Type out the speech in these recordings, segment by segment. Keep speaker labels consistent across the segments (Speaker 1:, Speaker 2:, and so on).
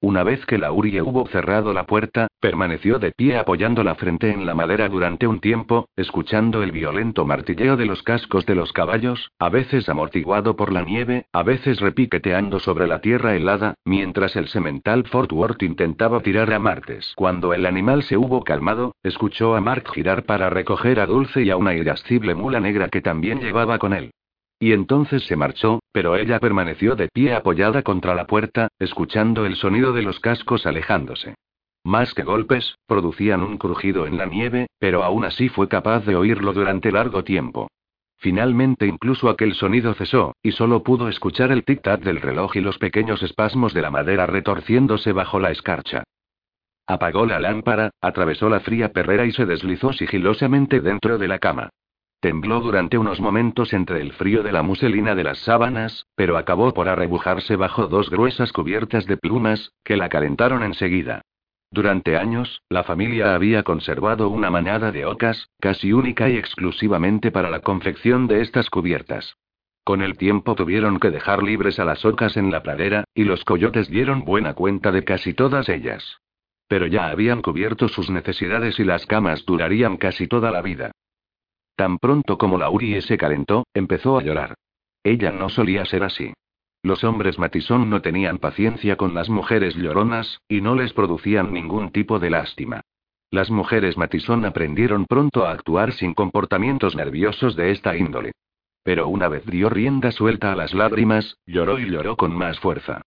Speaker 1: Una vez que Laurie hubo cerrado la puerta, permaneció de pie apoyando la frente en la madera durante un tiempo, escuchando el violento martilleo de los cascos de los caballos, a veces amortiguado por la nieve, a veces repiqueteando sobre la tierra helada, mientras el semental Fort Worth intentaba tirar a Martes. Cuando el animal se hubo calmado, escuchó a Mark girar para recoger a Dulce y a una irascible mula negra que también llevaba con él. Y entonces se marchó, pero ella permaneció de pie apoyada contra la puerta, escuchando el sonido de los cascos alejándose. Más que golpes, producían un crujido en la nieve, pero aún así fue capaz de oírlo durante largo tiempo. Finalmente incluso aquel sonido cesó, y solo pudo escuchar el tic-tac del reloj y los pequeños espasmos de la madera retorciéndose bajo la escarcha. Apagó la lámpara, atravesó la fría perrera y se deslizó sigilosamente dentro de la cama. Tembló durante unos momentos entre el frío de la muselina de las sábanas, pero acabó por arrebujarse bajo dos gruesas cubiertas de plumas, que la calentaron enseguida. Durante años, la familia había conservado una manada de ocas, casi única y exclusivamente para la confección de estas cubiertas. Con el tiempo tuvieron que dejar libres a las ocas en la pradera, y los coyotes dieron buena cuenta de casi todas ellas. Pero ya habían cubierto sus necesidades y las camas durarían casi toda la vida. Tan pronto como Laurie se calentó, empezó a llorar. Ella no solía ser así. Los hombres Matisón no tenían paciencia con las mujeres lloronas, y no les producían ningún tipo de lástima. Las mujeres Matisón aprendieron pronto a actuar sin comportamientos nerviosos de esta índole. Pero una vez dio rienda suelta a las lágrimas, lloró y lloró con más fuerza.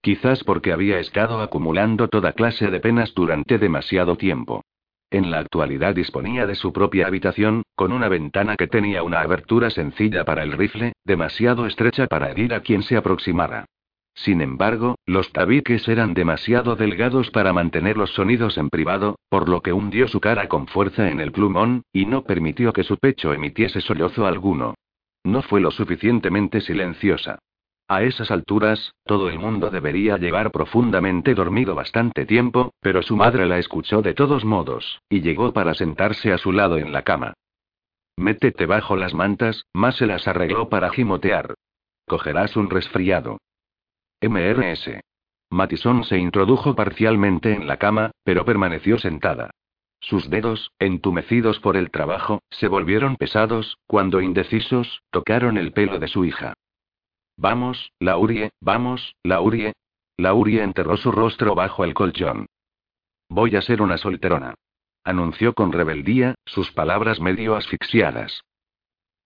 Speaker 1: Quizás porque había estado acumulando toda clase de penas durante demasiado tiempo. En la actualidad disponía de su propia habitación, con una ventana que tenía una abertura sencilla para el rifle, demasiado estrecha para herir a quien se aproximara. Sin embargo, los tabiques eran demasiado delgados para mantener los sonidos en privado, por lo que hundió su cara con fuerza en el plumón, y no permitió que su pecho emitiese sollozo alguno. No fue lo suficientemente silenciosa. A esas alturas, todo el mundo debería llevar profundamente dormido bastante tiempo, pero su madre la escuchó de todos modos, y llegó para sentarse a su lado en la cama. Métete bajo las mantas, más se las arregló para gimotear. Cogerás un resfriado. MRS. Matison se introdujo parcialmente en la cama, pero permaneció sentada. Sus dedos, entumecidos por el trabajo, se volvieron pesados, cuando indecisos, tocaron el pelo de su hija. Vamos, Laurie, vamos, Laurie. Laurie enterró su rostro bajo el colchón. Voy a ser una solterona. Anunció con rebeldía, sus palabras medio asfixiadas.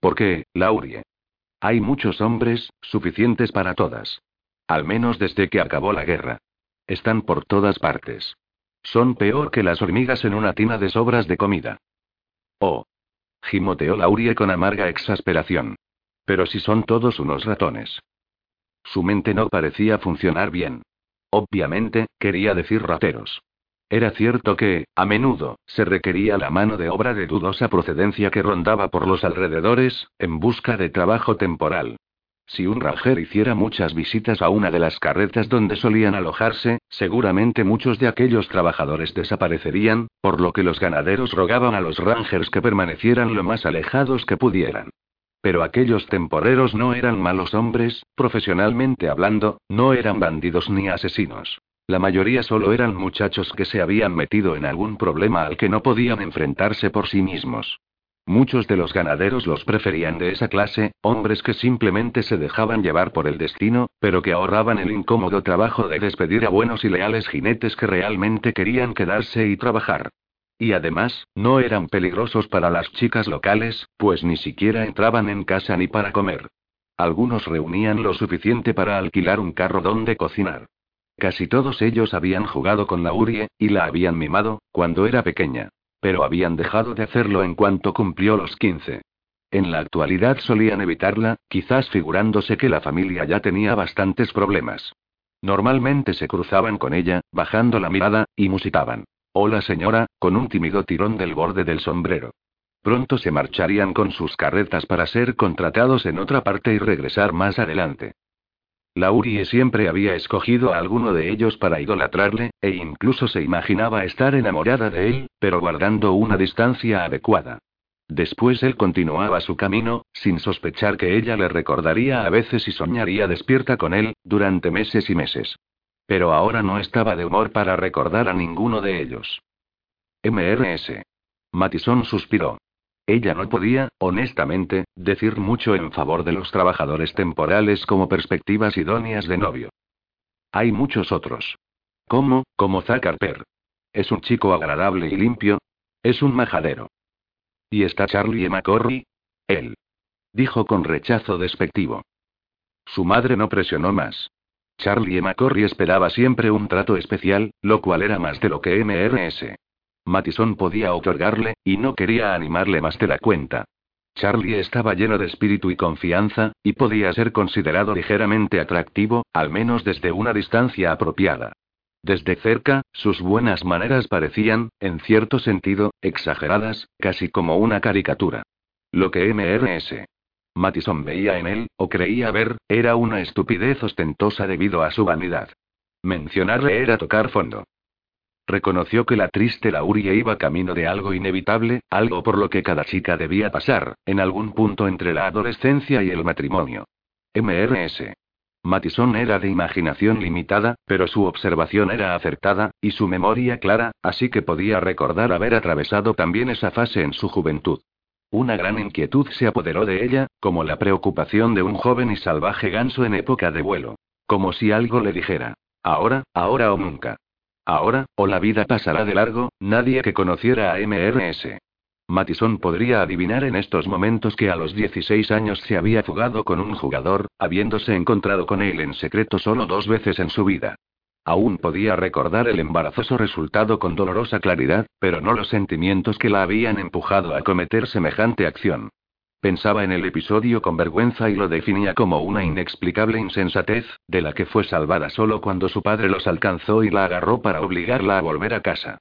Speaker 1: ¿Por qué, Laurie? Hay muchos hombres, suficientes para todas. Al menos desde que acabó la guerra. Están por todas partes. Son peor que las hormigas en una tina de sobras de comida. Oh. Gimoteó Laurie con amarga exasperación. Pero si son todos unos ratones. Su mente no parecía funcionar bien. Obviamente, quería decir rateros. Era cierto que, a menudo, se requería la mano de obra de dudosa procedencia que rondaba por los alrededores, en busca de trabajo temporal. Si un ranger hiciera muchas visitas a una de las carretas donde solían alojarse, seguramente muchos de aquellos trabajadores desaparecerían, por lo que los ganaderos rogaban a los rangers que permanecieran lo más alejados que pudieran. Pero aquellos temporeros no eran malos hombres, profesionalmente hablando, no eran bandidos ni asesinos. La mayoría solo eran muchachos que se habían metido en algún problema al que no podían enfrentarse por sí mismos. Muchos de los ganaderos los preferían de esa clase, hombres que simplemente se dejaban llevar por el destino, pero que ahorraban el incómodo trabajo de despedir a buenos y leales jinetes que realmente querían quedarse y trabajar. Y además, no eran peligrosos para las chicas locales, pues ni siquiera entraban en casa ni para comer. Algunos reunían lo suficiente para alquilar un carro donde cocinar. Casi todos ellos habían jugado con la Urie, y la habían mimado, cuando era pequeña. Pero habían dejado de hacerlo en cuanto cumplió los 15. En la actualidad solían evitarla, quizás figurándose que la familia ya tenía bastantes problemas. Normalmente se cruzaban con ella, bajando la mirada, y musitaban. Hola señora, con un tímido tirón del borde del sombrero. Pronto se marcharían con sus carretas para ser contratados en otra parte y regresar más adelante. Laurie siempre había escogido a alguno de ellos para idolatrarle, e incluso se imaginaba estar enamorada de él, pero guardando una distancia adecuada. Después él continuaba su camino, sin sospechar que ella le recordaría a veces y soñaría despierta con él, durante meses y meses. Pero ahora no estaba de humor para recordar a ninguno de ellos. MRS. Matison suspiró. Ella no podía, honestamente, decir mucho en favor de los trabajadores temporales como perspectivas idóneas de novio. Hay muchos otros. Como Zack Harper. Es un chico agradable y limpio. Es un majadero. ¿Y está Charlie McCorry? Él. Dijo con rechazo despectivo. Su madre no presionó más. Charlie McCorry esperaba siempre un trato especial, lo cual era más de lo que MRS. Matison podía otorgarle, y no quería animarle más de la cuenta. Charlie estaba lleno de espíritu y confianza, y podía ser considerado ligeramente atractivo, al menos desde una distancia apropiada. Desde cerca, sus buenas maneras parecían, en cierto sentido, exageradas, casi como una caricatura. Lo que MRS. Matison veía en él, o creía ver, era una estupidez ostentosa debido a su vanidad. Mencionarle era tocar fondo. Reconoció que la triste Laurie iba camino de algo inevitable, algo por lo que cada chica debía pasar, en algún punto entre la adolescencia y el matrimonio. MRS. Matison era de imaginación limitada, pero su observación era acertada, y su memoria clara, así que podía recordar haber atravesado también esa fase en su juventud. Una gran inquietud se apoderó de ella, como la preocupación de un joven y salvaje ganso en época de vuelo. Como si algo le dijera. Ahora, ahora o nunca. Ahora, o la vida pasará de largo, nadie que conociera a MRS. Matison podría adivinar en estos momentos que a los 16 años se había fugado con un jugador, habiéndose encontrado con él en secreto solo dos veces en su vida. Aún podía recordar el embarazoso resultado con dolorosa claridad, pero no los sentimientos que la habían empujado a cometer semejante acción. Pensaba en el episodio con vergüenza y lo definía como una inexplicable insensatez, de la que fue salvada solo cuando su padre los alcanzó y la agarró para obligarla a volver a casa.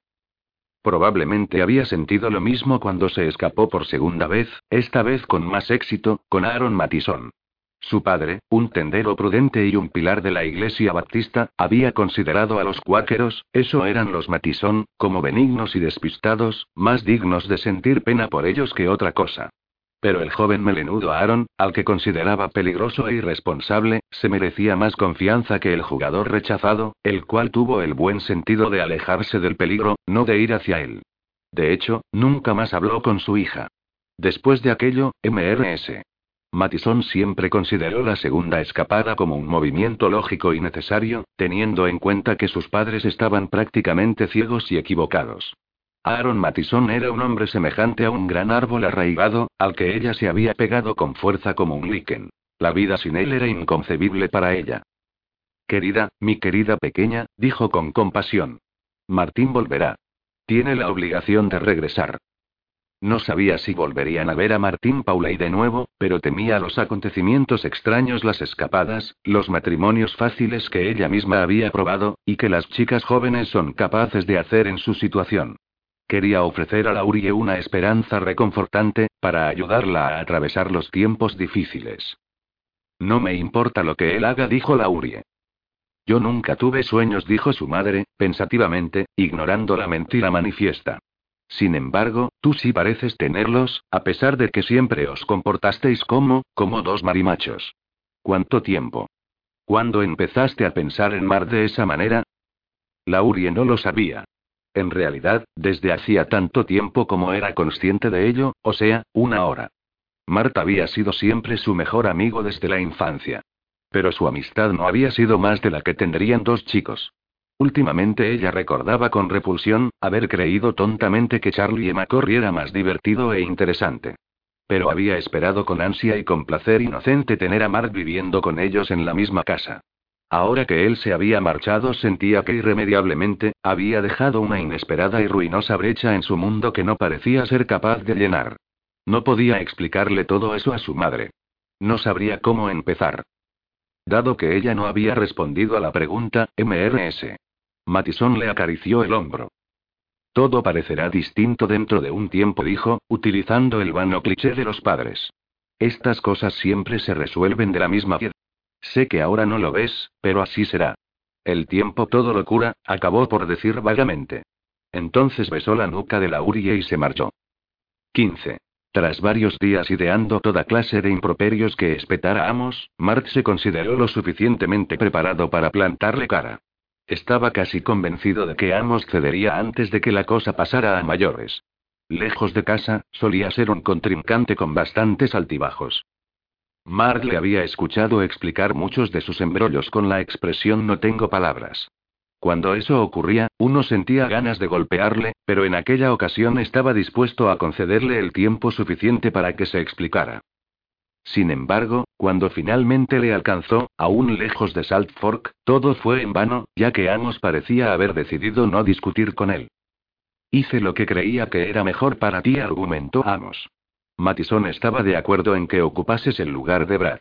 Speaker 1: Probablemente había sentido lo mismo cuando se escapó por segunda vez, esta vez con más éxito, con Aaron Matison. Su padre, un tendero prudente y un pilar de la iglesia baptista, había considerado a los cuáqueros, eso eran los Matison, como benignos y despistados, más dignos de sentir pena por ellos que otra cosa. Pero el joven melenudo Aaron, al que consideraba peligroso e irresponsable, se merecía más confianza que el jugador rechazado, el cual tuvo el buen sentido de alejarse del peligro, no de ir hacia él. De hecho, nunca más habló con su hija. Después de aquello, MRS. Matison siempre consideró la segunda escapada como un movimiento lógico y necesario, teniendo en cuenta que sus padres estaban prácticamente ciegos y equivocados. Aaron Matison era un hombre semejante a un gran árbol arraigado, al que ella se había pegado con fuerza como un líquen. La vida sin él era inconcebible para ella. Querida, mi querida pequeña, dijo con compasión. Martín volverá. Tiene la obligación de regresar. No sabía si volverían a ver a Martín Pauley de nuevo, pero temía los acontecimientos extraños, las escapadas, los matrimonios fáciles que ella misma había probado, y que las chicas jóvenes son capaces de hacer en su situación. Quería ofrecer a Laurie una esperanza reconfortante, para ayudarla a atravesar los tiempos difíciles. No me importa lo que él haga, dijo Laurie. Yo nunca tuve sueños, dijo su madre, pensativamente, ignorando la mentira manifiesta. Sin embargo, tú sí pareces tenerlos, a pesar de que siempre os comportasteis como, como dos marimachos. ¿Cuánto tiempo? ¿Cuándo empezaste a pensar en Mar de esa manera? Laurie no lo sabía. En realidad, desde hacía tanto tiempo como era consciente de ello, o sea, una hora. Marta había sido siempre su mejor amigo desde la infancia. Pero su amistad no había sido más de la que tendrían dos chicos. Últimamente ella recordaba con repulsión, haber creído tontamente que Charlie McCorry era más divertido e interesante. Pero había esperado con ansia y con placer inocente tener a Mark viviendo con ellos en la misma casa. Ahora que él se había marchado sentía que irremediablemente, había dejado una inesperada y ruinosa brecha en su mundo que no parecía ser capaz de llenar. No podía explicarle todo eso a su madre. No sabría cómo empezar. dado que ella no había respondido a la pregunta, MRS. Matison le acarició el hombro. Todo parecerá distinto dentro de un tiempo, dijo, utilizando el vano cliché de los padres. Estas cosas siempre se resuelven de la misma manera. Sé que ahora no lo ves, pero así será. El tiempo todo lo cura, acabó por decir vagamente. Entonces besó la nuca de Laurie y se marchó. 15. Tras varios días ideando toda clase de improperios que espetara Amos, Mart se consideró lo suficientemente preparado para plantarle cara. Estaba casi convencido de que Amos cedería antes de que la cosa pasara a mayores. Lejos de casa, solía ser un contrincante con bastantes altibajos. Mark le había escuchado explicar muchos de sus embrollos con la expresión no tengo palabras. Cuando eso ocurría, uno sentía ganas de golpearle, pero en aquella ocasión estaba dispuesto a concederle el tiempo suficiente para que se explicara. Sin embargo, cuando finalmente le alcanzó, aún lejos de Salt Fork, todo fue en vano, ya que Amos parecía haber decidido no discutir con él. Hice lo que creía que era mejor para ti, argumentó Amos. Matison estaba de acuerdo en que ocupases el lugar de Brad.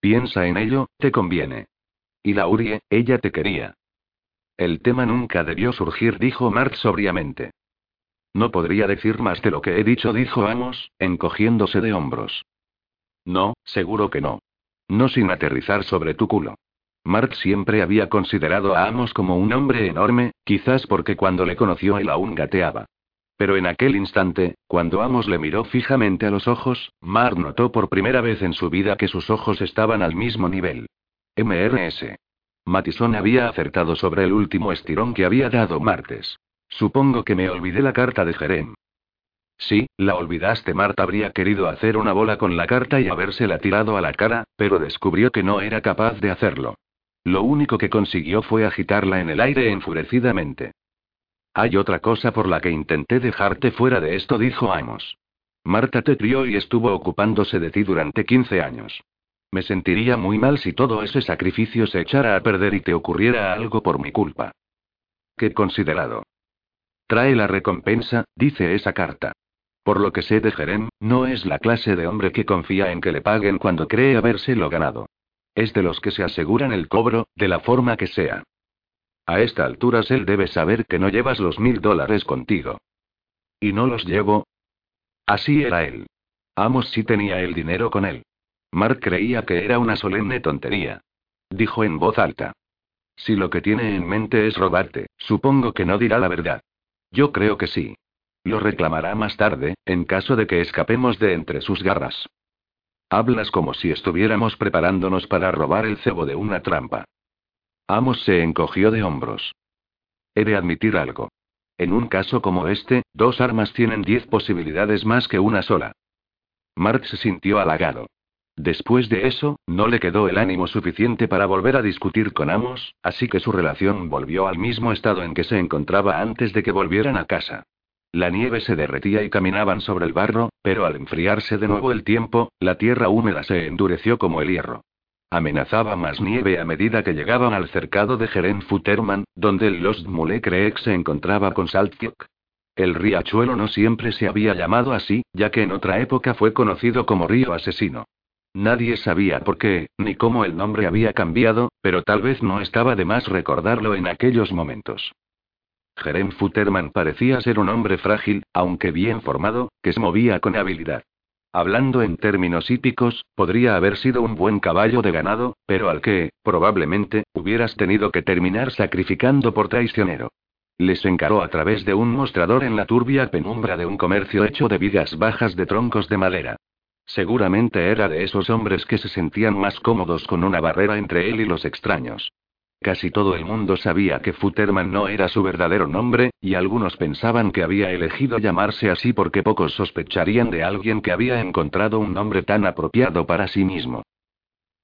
Speaker 1: Piensa en ello, te conviene. Y Laurie, ella te quería. El tema nunca debió surgir, dijo Mart sobriamente. No podría decir más de lo que he dicho, dijo Amos, encogiéndose de hombros. No, seguro que no. No sin aterrizar sobre tu culo. Mark siempre había considerado a Amos como un hombre enorme, quizás porque cuando le conoció él aún gateaba. Pero en aquel instante, cuando Amos le miró fijamente a los ojos, Mark notó por primera vez en su vida que sus ojos estaban al mismo nivel. MRS. Matison había acertado sobre el último estirón que había dado martes. Supongo que me olvidé la carta de Jerem. Sí, la olvidaste. Marta habría querido hacer una bola con la carta y habérsela tirado a la cara, pero descubrió que no era capaz de hacerlo. Lo único que consiguió fue agitarla en el aire enfurecidamente. Hay otra cosa por la que intenté dejarte fuera de esto, dijo Amos. Marta te crió y estuvo ocupándose de ti durante 15 años. Me sentiría muy mal si todo ese sacrificio se echara a perder y te ocurriera algo por mi culpa. Qué considerado. Trae la recompensa, dice esa carta. Por lo que sé de Jerem, no es la clase de hombre que confía en que le paguen cuando cree habérselo ganado. Es de los que se aseguran el cobro, de la forma que sea. A esta altura él debe saber que no llevas los mil dólares contigo. ¿Y no los llevo? Así era él. Amos sí tenía el dinero con él. Mark creía que era una solemne tontería. Dijo en voz alta. Si lo que tiene en mente es robarte, supongo que no dirá la verdad. Yo creo que sí. Lo reclamará más tarde, en caso de que escapemos de entre sus garras. Hablas como si estuviéramos preparándonos para robar el cebo de una trampa. Amos se encogió de hombros. He de admitir algo. En un caso como este, dos armas tienen diez posibilidades más que una sola. Mark se sintió halagado. Después de eso, no le quedó el ánimo suficiente para volver a discutir con Amos, así que su relación volvió al mismo estado en que se encontraba antes de que volvieran a casa. La nieve se derretía y caminaban sobre el barro, pero al enfriarse de nuevo el tiempo, la tierra húmeda se endureció como el hierro. Amenazaba más nieve a medida que llegaban al cercado de Jeren Futterman, donde el Lost Mule se encontraba con Saltkiok. El riachuelo no siempre se había llamado así, ya que en otra época fue conocido como Río Asesino. Nadie sabía por qué, ni cómo el nombre había cambiado, pero tal vez no estaba de más recordarlo en aquellos momentos. Jerem Futterman parecía ser un hombre frágil, aunque bien formado, que se movía con habilidad. Hablando en términos hípicos, podría haber sido un buen caballo de ganado, pero al que, probablemente, hubieras tenido que terminar sacrificando por traicionero. Les encaró a través de un mostrador en la turbia penumbra de un comercio hecho de vigas bajas de troncos de madera. Seguramente era de esos hombres que se sentían más cómodos con una barrera entre él y los extraños. Casi todo el mundo sabía que Futterman no era su verdadero nombre, y algunos pensaban que había elegido llamarse así porque pocos sospecharían de alguien que había encontrado un nombre tan apropiado para sí mismo.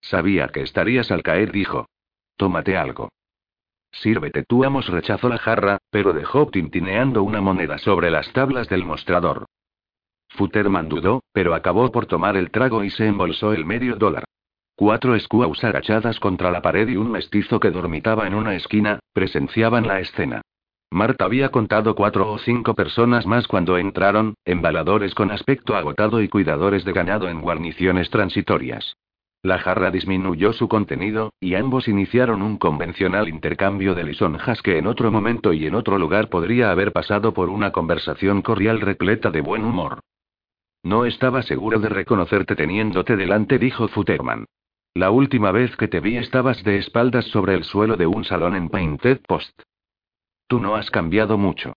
Speaker 1: Sabía que estarías al caer, dijo. Tómate algo. Sírvete tú, Amos rechazó la jarra, pero dejó tintineando una moneda sobre las tablas del mostrador. Futterman dudó, pero acabó por tomar el trago y se embolsó el medio dólar. Cuatro escuaus agachadas contra la pared y un mestizo que dormitaba en una esquina, presenciaban la escena. Marta había contado cuatro o cinco personas más cuando entraron, embaladores con aspecto agotado y cuidadores de ganado en guarniciones transitorias. La jarra disminuyó su contenido, y ambos iniciaron un convencional intercambio de lisonjas que en otro momento y en otro lugar podría haber pasado por una conversación cordial repleta de buen humor. No estaba seguro de reconocerte teniéndote delante, dijo Futterman. La última vez que te vi estabas de espaldas sobre el suelo de un salón en Painted Post. Tú no has cambiado mucho.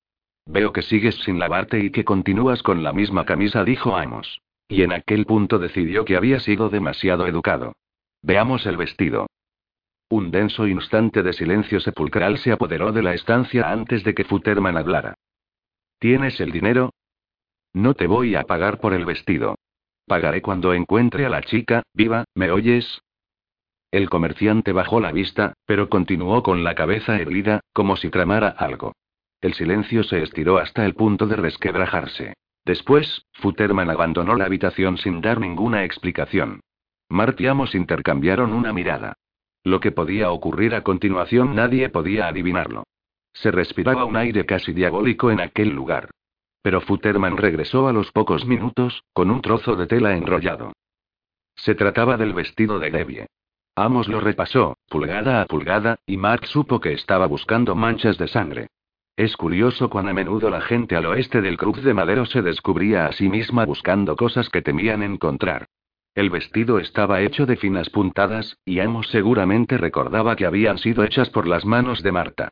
Speaker 1: Veo que sigues sin lavarte y que continúas con la misma camisa, dijo Amos. Y en aquel punto decidió que había sido demasiado educado. Veamos el vestido. Un denso instante de silencio sepulcral se apoderó de la estancia antes de que Futterman hablara. ¿Tienes el dinero? No te voy a pagar por el vestido. Pagaré cuando encuentre a la chica, viva, ¿me oyes? El comerciante bajó la vista, pero continuó con la cabeza erguida, como si tramara algo. El silencio se estiró hasta el punto de resquebrajarse. Después, Futterman abandonó la habitación sin dar ninguna explicación. Mart y Amos intercambiaron una mirada. Lo que podía ocurrir a continuación nadie podía adivinarlo. Se respiraba un aire casi diabólico en aquel lugar. Pero Futterman regresó a los pocos minutos, con un trozo de tela enrollado. Se trataba del vestido de Debbie. Amos lo repasó, pulgada a pulgada, y Mark supo que estaba buscando manchas de sangre. Es curioso cuán a menudo la gente al oeste del Cruz de Madero se descubría a sí misma buscando cosas que temían encontrar. El vestido estaba hecho de finas puntadas, y Amos seguramente recordaba que habían sido hechas por las manos de Marta.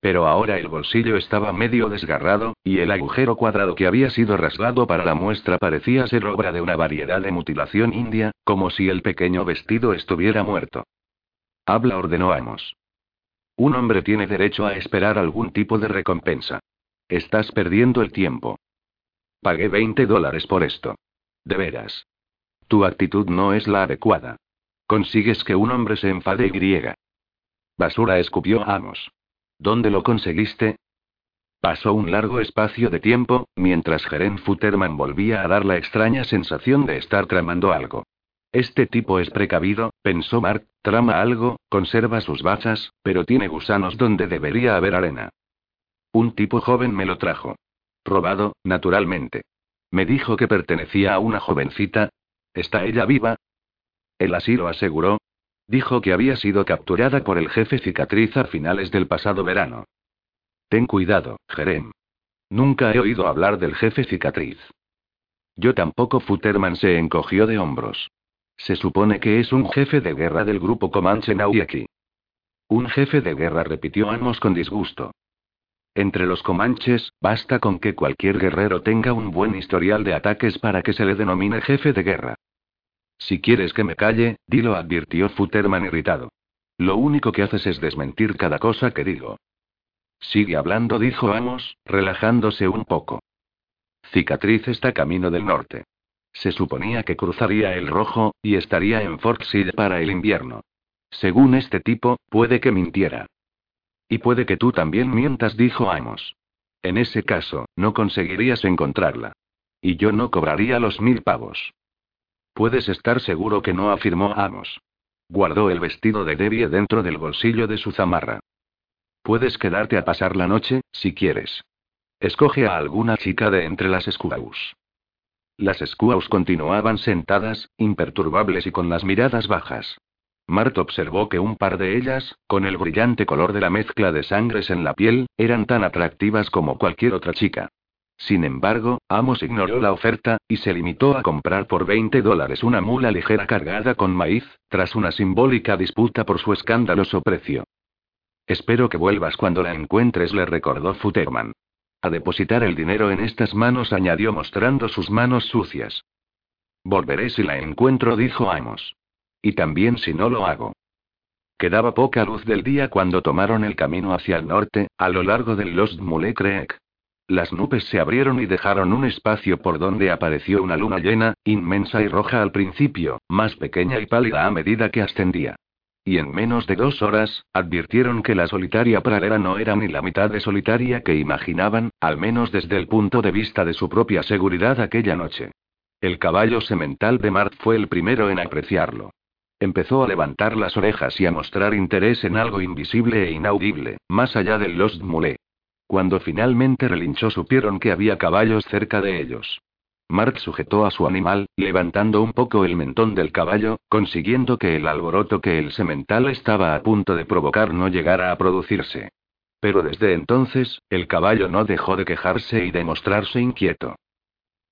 Speaker 1: Pero ahora el bolsillo estaba medio desgarrado, y el agujero cuadrado que había sido rasgado para la muestra parecía ser obra de una variedad de mutilación india, como si el pequeño vestido estuviera muerto. Habla, ordenó Amos. Un hombre tiene derecho a esperar algún tipo de recompensa. Estás perdiendo el tiempo. Pagué 20 dólares por esto. De veras. Tu actitud no es la adecuada. Consigues que un hombre se enfade y griega. Basura escupió Amos. ¿Dónde lo conseguiste? Pasó un largo espacio de tiempo, mientras Jeren Futterman volvía a dar la extraña sensación de estar tramando algo. Este tipo es precavido, pensó Mark, trama algo, conserva sus bazas, pero tiene gusanos donde debería haber arena. Un tipo joven me lo trajo. Robado, naturalmente. Me dijo que pertenecía a una jovencita. ¿Está ella viva? Él así lo aseguró. Dijo que había sido capturada por el jefe cicatriz a finales del pasado verano. Ten cuidado, Jerem. Nunca he oído hablar del jefe cicatriz. Yo tampoco. Futterman se encogió de hombros. Se supone que es un jefe de guerra del grupo Comanche Nauyaki. Un jefe de guerra, repitió Amos con disgusto. Entre los comanches, basta con que cualquier guerrero tenga un buen historial de ataques para que se le denomine jefe de guerra. Si quieres que me calle, dilo, advirtió Futterman irritado. Lo único que haces es desmentir cada cosa que digo. Sigue hablando, dijo Amos, relajándose un poco. Cicatriz está camino del norte. Se suponía que cruzaría el rojo, y estaría en Fort para el invierno. Según este tipo, puede que mintiera. Y puede que tú también mientas, dijo Amos. En ese caso, no conseguirías encontrarla. Y yo no cobraría los mil pavos. Puedes estar seguro que no, afirmó Amos. Guardó el vestido de Debbie dentro del bolsillo de su zamarra. Puedes quedarte a pasar la noche, si quieres. Escoge a alguna chica de entre las squaws. Las Squaws continuaban sentadas, imperturbables y con las miradas bajas. Mart observó que un par de ellas, con el brillante color de la mezcla de sangres en la piel, eran tan atractivas como cualquier otra chica. Sin embargo, Amos ignoró la oferta, y se limitó a comprar por 20 dólares una mula ligera cargada con maíz, tras una simbólica disputa por su escandaloso precio. Espero que vuelvas cuando la encuentres, le recordó Futterman. A depositar el dinero en estas manos, añadió mostrando sus manos sucias. Volveré si la encuentro, dijo Amos. Y también si no lo hago. Quedaba poca luz del día cuando tomaron el camino hacia el norte, a lo largo del Lost Mule Creek. Las nubes se abrieron y dejaron un espacio por donde apareció una luna llena, inmensa y roja al principio, más pequeña y pálida a medida que ascendía. Y en menos de dos horas, advirtieron que la solitaria pradera no era ni la mitad de solitaria que imaginaban, al menos desde el punto de vista de su propia seguridad aquella noche. El caballo semental de Mart fue el primero en apreciarlo. Empezó a levantar las orejas y a mostrar interés en algo invisible e inaudible, más allá del Lost Mule. Cuando finalmente relinchó supieron que había caballos cerca de ellos. Mart sujetó a su animal, levantando un poco el mentón del caballo, consiguiendo que el alboroto que el semental estaba a punto de provocar no llegara a producirse. Pero desde entonces, el caballo no dejó de quejarse y de mostrarse inquieto.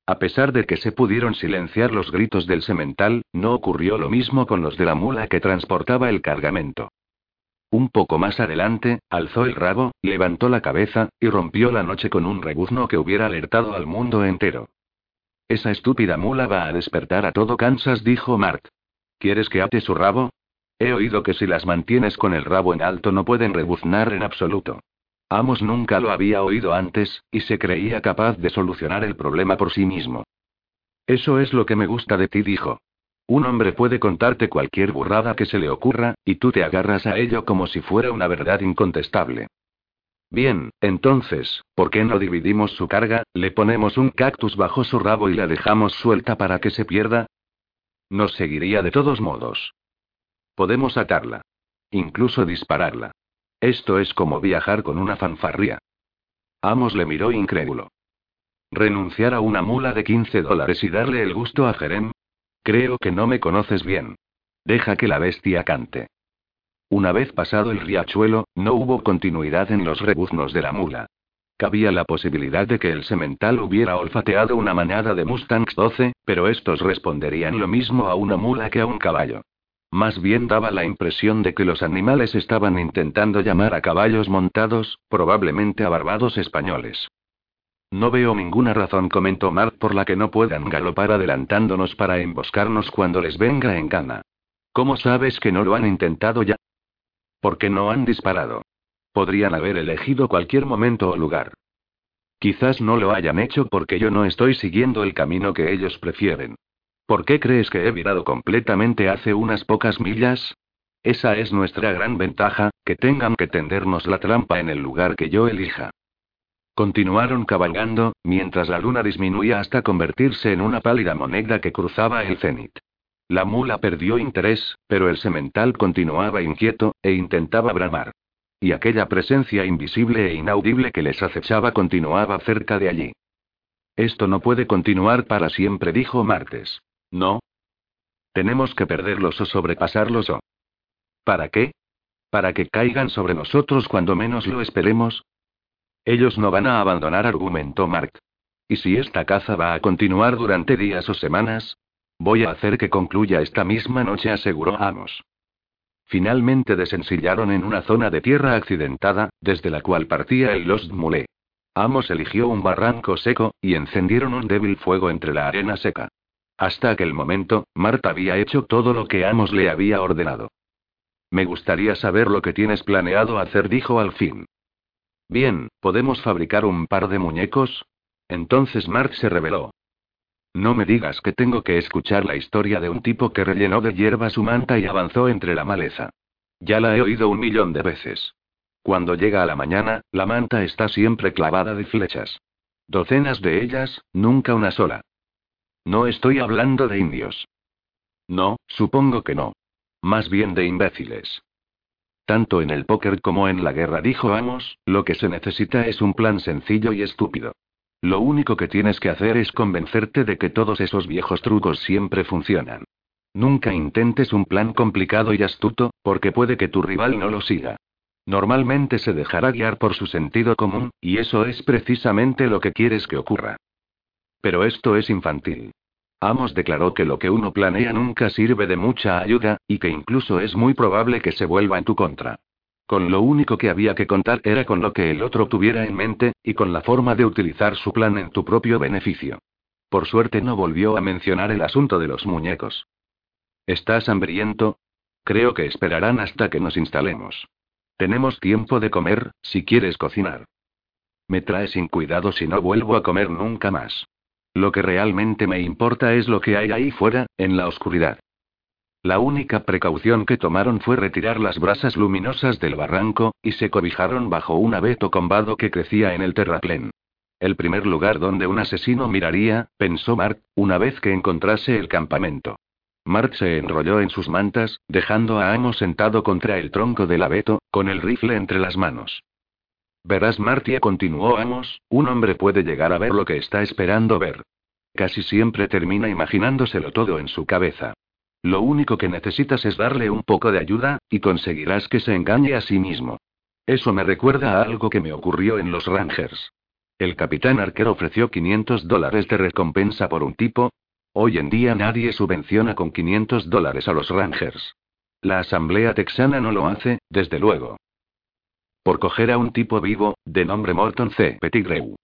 Speaker 1: A pesar de que se pudieron silenciar los gritos del semental, no ocurrió lo mismo con los de la mula que transportaba el cargamento. Un poco más adelante, alzó el rabo, levantó la cabeza, y rompió la noche con un rebuzno que hubiera alertado al mundo entero. Esa estúpida mula va a despertar a todo Kansas, dijo Mart. ¿Quieres que ate su rabo? He oído que si las mantienes con el rabo en alto no pueden rebuznar en absoluto. Amos nunca lo había oído antes, y se creía capaz de solucionar el problema por sí mismo. Eso es lo que me gusta de ti, dijo. Un hombre puede contarte cualquier burrada que se le ocurra, y tú te agarras a ello como si fuera una verdad incontestable. Bien, entonces, ¿por qué no dividimos su carga, le ponemos un cactus bajo su rabo y la dejamos suelta para que se pierda? Nos seguiría de todos modos. Podemos atarla. Incluso dispararla. Esto es como viajar con una fanfarria. Amos le miró incrédulo. ¿Renunciar a una mula de 15 dólares y darle el gusto a Jerem? Creo que no me conoces bien. Deja que la bestia cante. Una vez pasado el riachuelo, no hubo continuidad en los rebuznos de la mula. Cabía la posibilidad de que el semental hubiera olfateado una manada de Mustangs 12, pero estos responderían lo mismo a una mula que a un caballo. Más bien daba la impresión de que los animales estaban intentando llamar a caballos montados, probablemente a barbados españoles. No veo ninguna razón, comentó Mart, por la que no puedan galopar adelantándonos para emboscarnos cuando les venga en gana. ¿Cómo sabes que no lo han intentado ya? Porque no han disparado. Podrían haber elegido cualquier momento o lugar. Quizás no lo hayan hecho porque yo no estoy siguiendo el camino que ellos prefieren. ¿Por qué crees que he virado completamente hace unas pocas millas? Esa es nuestra gran ventaja, que tengan que tendernos la trampa en el lugar que yo elija. Continuaron cabalgando, mientras la luna disminuía hasta convertirse en una pálida moneda que cruzaba el cenit. La mula perdió interés, pero el semental continuaba inquieto, e intentaba bramar. Y aquella presencia invisible e inaudible que les acechaba continuaba cerca de allí. Esto no puede continuar para siempre, dijo Martes. No. Tenemos que perderlos o sobrepasarlos o. ¿Para qué? ¿Para que caigan sobre nosotros cuando menos lo esperemos? Ellos no van a abandonar, argumentó Mark. ¿Y si esta caza va a continuar durante días o semanas? Voy a hacer que concluya esta misma noche, aseguró Amos. Finalmente desensillaron en una zona de tierra accidentada, desde la cual partía el Lost Mule. Amos eligió un barranco seco, y encendieron un débil fuego entre la arena seca. Hasta aquel momento, Marta había hecho todo lo que Amos le había ordenado. Me gustaría saber lo que tienes planeado hacer, dijo al fin. Bien, ¿podemos fabricar un par de muñecos? Entonces Mark se reveló. No me digas que tengo que escuchar la historia de un tipo que rellenó de hierba su manta y avanzó entre la maleza. Ya la he oído un millón de veces. Cuando llega a la mañana, la manta está siempre clavada de flechas. Docenas de ellas, nunca una sola. No estoy hablando de indios. No, supongo que no. Más bien de imbéciles. Tanto en el póker como en la guerra, dijo Amos, lo que se necesita es un plan sencillo y estúpido. Lo único que tienes que hacer es convencerte de que todos esos viejos trucos siempre funcionan. Nunca intentes un plan complicado y astuto, porque puede que tu rival no lo siga. Normalmente se dejará guiar por su sentido común, y eso es precisamente lo que quieres que ocurra. Pero esto es infantil. Amos declaró que lo que uno planea nunca sirve de mucha ayuda, y que incluso es muy probable que se vuelva en tu contra. Con lo único que había que contar era con lo que el otro tuviera en mente, y con la forma de utilizar su plan en tu propio beneficio. Por suerte no volvió a mencionar el asunto de los muñecos. ¿Estás hambriento? Creo que esperarán hasta que nos instalemos. Tenemos tiempo de comer, si quieres cocinar. Me trae sin cuidado si no vuelvo a comer nunca más. Lo que realmente me importa es lo que hay ahí fuera, en la oscuridad. La única precaución que tomaron fue retirar las brasas luminosas del barranco, y se cobijaron bajo un abeto combado que crecía en el terraplén. El primer lugar donde un asesino miraría, pensó Mart, una vez que encontrase el campamento. Mart se enrolló en sus mantas, dejando a Amos sentado contra el tronco del abeto, con el rifle entre las manos. Verás, Martia continuó Amos, un hombre puede llegar a ver lo que está esperando ver. Casi siempre termina imaginándoselo todo en su cabeza. Lo único que necesitas es darle un poco de ayuda, y conseguirás que se engañe a sí mismo. Eso me recuerda a algo que me ocurrió en los Rangers. El capitán Archer ofreció 500 dólares de recompensa por un tipo. Hoy en día nadie subvenciona con 500 dólares a los Rangers. La Asamblea Texana no lo hace, desde luego. Por coger a un tipo vivo, de nombre Morton C. Pettigrew.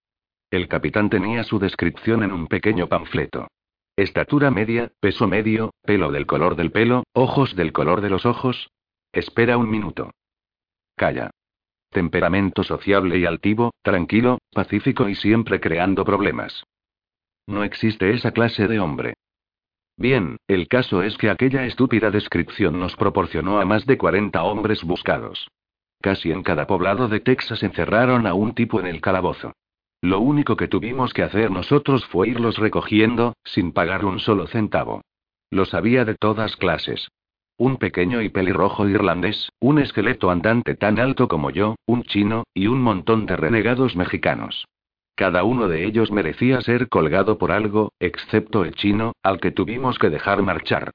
Speaker 1: El capitán tenía su descripción en un pequeño panfleto. Estatura media, peso medio, pelo del color del pelo, ojos del color de los ojos. Espera un minuto. Calla. Temperamento sociable y altivo, tranquilo, pacífico y siempre creando problemas. No existe esa clase de hombre. Bien, el caso es que aquella estúpida descripción nos proporcionó a más de 40 hombres buscados. Casi en cada poblado de Texas encerraron a un tipo en el calabozo. Lo único que tuvimos que hacer nosotros fue irlos recogiendo, sin pagar un solo centavo. Los había de todas clases. Un pequeño y pelirrojo irlandés, un esqueleto andante tan alto como yo, un chino, y un montón de renegados mexicanos. Cada uno de ellos merecía ser colgado por algo, excepto el chino, al que tuvimos que dejar marchar.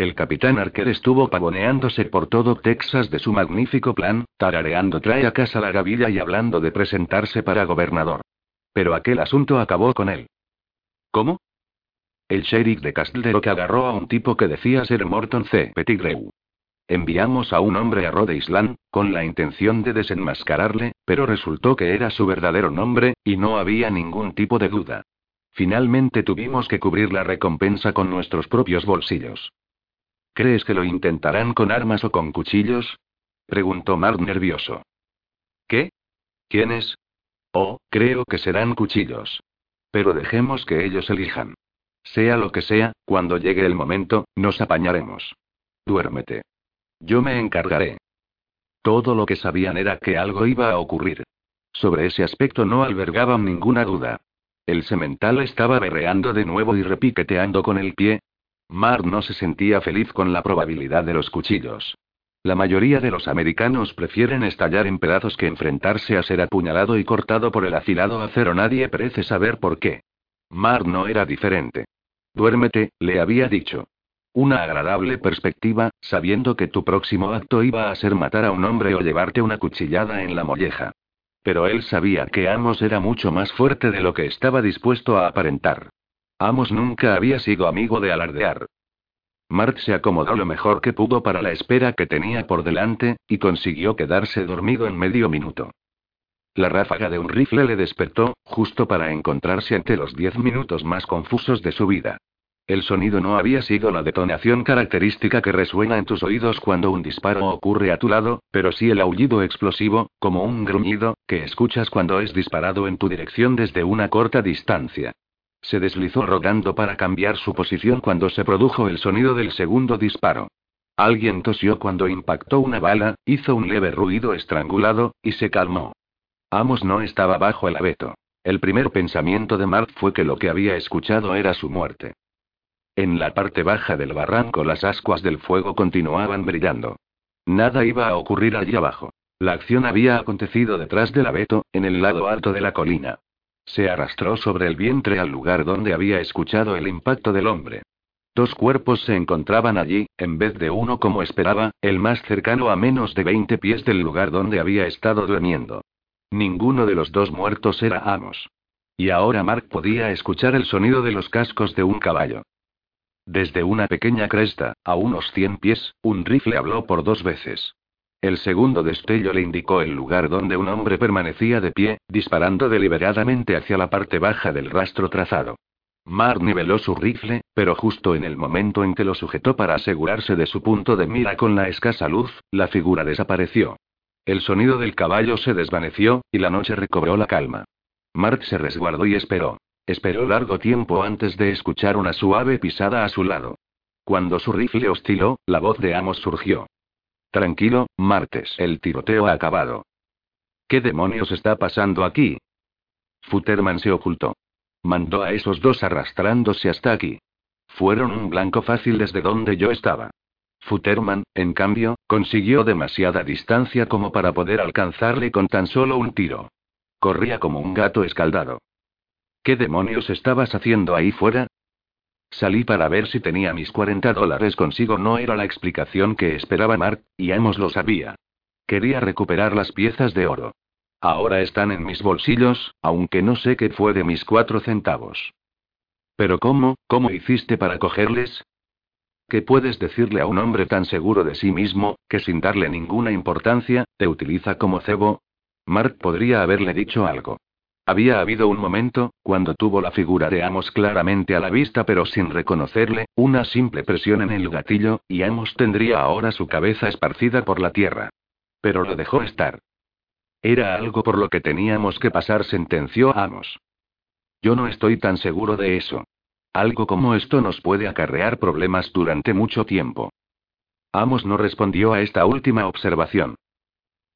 Speaker 1: El capitán Archer estuvo pavoneándose por todo Texas de su magnífico plan, tarareando trae a casa la gavilla y hablando de presentarse para gobernador. Pero aquel asunto acabó con él. ¿Cómo? El sheriff de Castlerock agarró a un tipo que decía ser Morton C. Pettigrew. Enviamos a un hombre a Rhode Island, con la intención de desenmascararle, pero resultó que era su verdadero nombre, y no había ningún tipo de duda. Finalmente tuvimos que cubrir la recompensa con nuestros propios bolsillos. ¿Crees que lo intentarán con armas o con cuchillos? preguntó Mark nervioso. ¿Qué? ¿Quiénes? Oh, creo que serán cuchillos. Pero dejemos que ellos elijan. Sea lo que sea, cuando llegue el momento, nos apañaremos. Duérmete. Yo me encargaré. Todo lo que sabían era que algo iba a ocurrir. Sobre ese aspecto no albergaban ninguna duda. El semental estaba berreando de nuevo y repiqueteando con el pie. Mar no se sentía feliz con la probabilidad de los cuchillos. La mayoría de los americanos prefieren estallar en pedazos que enfrentarse a ser apuñalado y cortado por el afilado acero. Nadie parece saber por qué. Mar no era diferente. Duérmete, le había dicho. Una agradable perspectiva, sabiendo que tu próximo acto iba a ser matar a un hombre o llevarte una cuchillada en la molleja. Pero él sabía que Amos era mucho más fuerte de lo que estaba dispuesto a aparentar. Amos nunca había sido amigo de alardear. Mart se acomodó lo mejor que pudo para la espera que tenía por delante, y consiguió quedarse dormido en medio minuto. La ráfaga de un rifle le despertó, justo para encontrarse ante los diez minutos más confusos de su vida. El sonido no había sido la detonación característica que resuena en tus oídos cuando un disparo ocurre a tu lado, pero sí el aullido explosivo, como un gruñido, que escuchas cuando es disparado en tu dirección desde una corta distancia. Se deslizó rogando para cambiar su posición cuando se produjo el sonido del segundo disparo. Alguien tosió cuando impactó una bala, hizo un leve ruido estrangulado, y se calmó. Amos no estaba bajo el abeto. El primer pensamiento de Mark fue que lo que había escuchado era su muerte. En la parte baja del barranco las ascuas del fuego continuaban brillando. Nada iba a ocurrir allí abajo. La acción había acontecido detrás del abeto, en el lado alto de la colina. Se arrastró sobre el vientre al lugar donde había escuchado el impacto del hombre. Dos cuerpos se encontraban allí, en vez de uno como esperaba, el más cercano a menos de 20 pies del lugar donde había estado durmiendo. Ninguno de los dos muertos era Amos. Y ahora Mark podía escuchar el sonido de los cascos de un caballo. Desde una pequeña cresta, a unos 100 pies, un rifle habló por dos veces. El segundo destello le indicó el lugar donde un hombre permanecía de pie, disparando deliberadamente hacia la parte baja del rastro trazado. Mark niveló su rifle, pero justo en el momento en que lo sujetó para asegurarse de su punto de mira con la escasa luz, la figura desapareció. El sonido del caballo se desvaneció, y la noche recobró la calma. Mark se resguardó y esperó. Esperó largo tiempo antes de escuchar una suave pisada a su lado. Cuando su rifle osciló, la voz de Amos surgió. Tranquilo, martes. El tiroteo ha acabado. ¿Qué demonios está pasando aquí? Futterman se ocultó. Mandó a esos dos arrastrándose hasta aquí. Fueron un blanco fácil desde donde yo estaba. Futterman, en cambio, consiguió demasiada distancia como para poder alcanzarle con tan solo un tiro. Corría como un gato escaldado. ¿Qué demonios estabas haciendo ahí fuera? Salí para ver si tenía mis 40 dólares consigo. No era la explicación que esperaba Mark, y Amos lo sabía. Quería recuperar las piezas de oro. Ahora están en mis bolsillos, aunque no sé qué fue de mis cuatro centavos. Pero ¿cómo, cómo hiciste para cogerles? ¿Qué puedes decirle a un hombre tan seguro de sí mismo, que sin darle ninguna importancia, te utiliza como cebo? Mark podría haberle dicho algo. Había habido un momento, cuando tuvo la figura de Amos claramente a la vista pero sin reconocerle, una simple presión en el gatillo, y Amos tendría ahora su cabeza esparcida por la tierra. Pero lo dejó estar. Era algo por lo que teníamos que pasar, sentenció Amos. Yo no estoy tan seguro de eso. Algo como esto nos puede acarrear problemas durante mucho tiempo. Amos no respondió a esta última observación.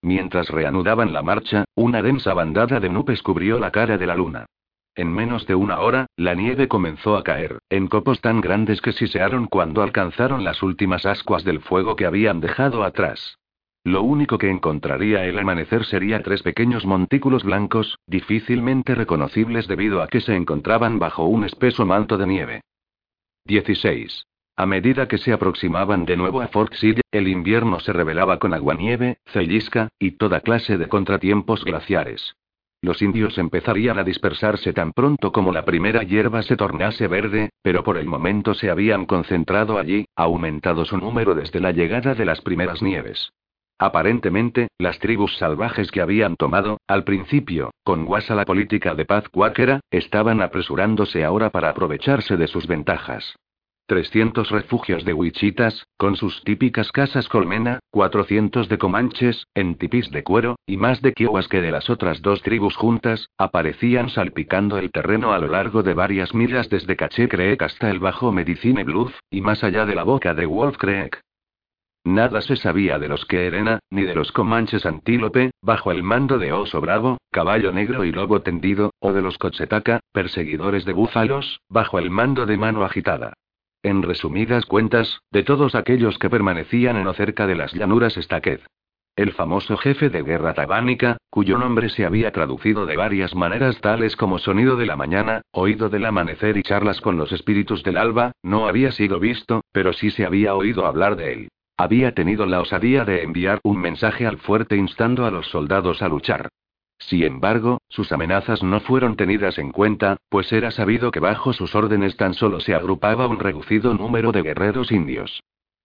Speaker 1: Mientras reanudaban la marcha, una densa bandada de nubes cubrió la cara de la luna. En menos de una hora, la nieve comenzó a caer, en copos tan grandes que sisearon cuando alcanzaron las últimas ascuas del fuego que habían dejado atrás. Lo único que encontraría el amanecer sería tres pequeños montículos blancos, difícilmente reconocibles debido a que se encontraban bajo un espeso manto de nieve. 16. A medida que se aproximaban de nuevo a Fort Sill, el invierno se revelaba con aguanieve, cellisca, y toda clase de contratiempos glaciares. Los indios empezarían a dispersarse tan pronto como la primera hierba se tornase verde, pero por el momento se habían concentrado allí, aumentado su número desde la llegada de las primeras nieves. Aparentemente, las tribus salvajes que habían tomado, al principio, con guasa la política de paz cuáquera, estaban apresurándose ahora para aprovecharse de sus ventajas. 300 refugios de huichitas, con sus típicas casas colmena, 400 de comanches, en tipis de cuero, y más de kiowas que de las otras dos tribus juntas, aparecían salpicando el terreno a lo largo de varias millas desde Caché Creek hasta el Bajo Medicine Bluff, y más allá de la boca de Wolf Creek. Nada se sabía de los Querena, ni de los Comanches Antílope, bajo el mando de Oso Bravo, Caballo Negro y Lobo Tendido, o de los Cochetaca, perseguidores de búfalos, bajo el mando de Mano Agitada. En resumidas cuentas, de todos aquellos que permanecían en o cerca de las llanuras Estaqued. El famoso jefe de guerra tabánica, cuyo nombre se había traducido de varias maneras tales como sonido de la mañana, oído del amanecer y charlas con los espíritus del alba, no había sido visto, pero sí se había oído hablar de él. Había tenido la osadía de enviar un mensaje al fuerte instando a los soldados a luchar. Sin embargo, sus amenazas no fueron tenidas en cuenta, pues era sabido que bajo sus órdenes tan solo se agrupaba un reducido número de guerreros indios.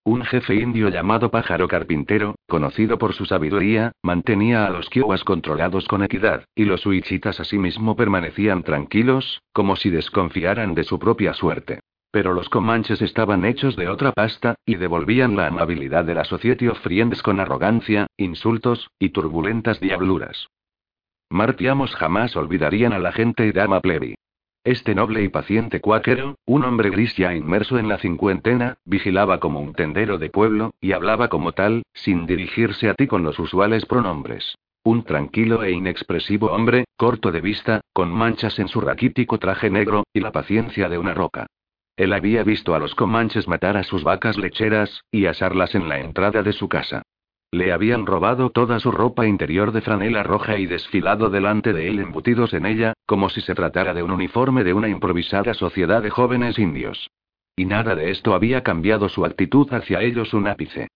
Speaker 1: Un jefe indio llamado Pájaro Carpintero, conocido por su sabiduría, mantenía a los Kiowas controlados con equidad, y los Huichitas asimismo permanecían tranquilos, como si desconfiaran de su propia suerte. Pero los comanches estaban hechos de otra pasta, y devolvían la amabilidad de la Society of Friends con arrogancia, insultos, y turbulentas diabluras. Martiamos jamás olvidarían a la gente y dama plebi. Este noble y paciente cuáquero, un hombre gris ya inmerso en la cincuentena, vigilaba como un tendero de pueblo, y hablaba como tal, sin dirigirse a ti con los usuales pronombres. Un tranquilo e inexpresivo hombre, corto de vista, con manchas en su raquítico traje negro, y la paciencia de una roca. Él había visto a los comanches matar a sus vacas lecheras, y asarlas en la entrada de su casa. Le habían robado toda su ropa interior de franela roja y desfilado delante de él embutidos en ella, como si se tratara de un uniforme de una improvisada sociedad de jóvenes indios. Y nada de esto había cambiado su actitud hacia ellos un ápice.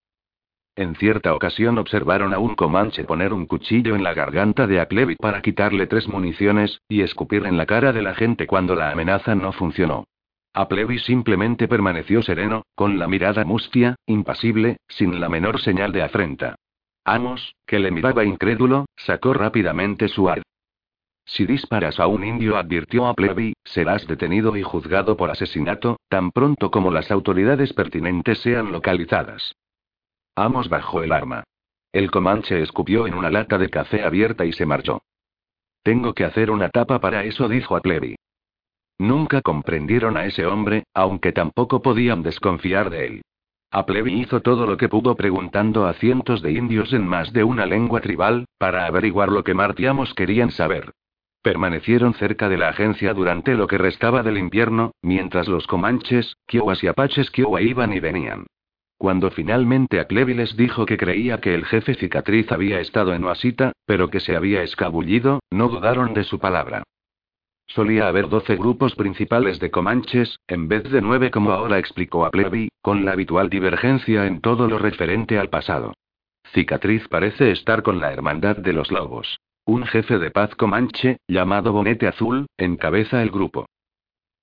Speaker 1: En cierta ocasión observaron a un comanche poner un cuchillo en la garganta de Aclevi para quitarle tres municiones, y escupir en la cara de la gente cuando la amenaza no funcionó. Aplevi simplemente permaneció sereno, con la mirada mustia, impasible, sin la menor señal de afrenta. Amos, que le miraba incrédulo, sacó rápidamente su ar. Si disparas a un indio, advirtió a serás detenido y juzgado por asesinato, tan pronto como las autoridades pertinentes sean localizadas. Amos bajó el arma. El comanche escupió en una lata de café abierta y se marchó. Tengo que hacer una tapa para eso, dijo a Nunca comprendieron a ese hombre, aunque tampoco podían desconfiar de él. Aplevi hizo todo lo que pudo preguntando a cientos de indios en más de una lengua tribal, para averiguar lo que martiamos querían saber. Permanecieron cerca de la agencia durante lo que restaba del invierno, mientras los comanches, kiowas y apaches kiowa iban y venían. Cuando finalmente Aclevi les dijo que creía que el jefe cicatriz había estado en Oasita, pero que se había escabullido, no dudaron de su palabra. Solía haber 12 grupos principales de comanches, en vez de nueve como ahora explicó a Pleby, con la habitual divergencia en todo lo referente al pasado. Cicatriz parece estar con la Hermandad de los Lobos. Un jefe de paz comanche, llamado Bonete Azul, encabeza el grupo.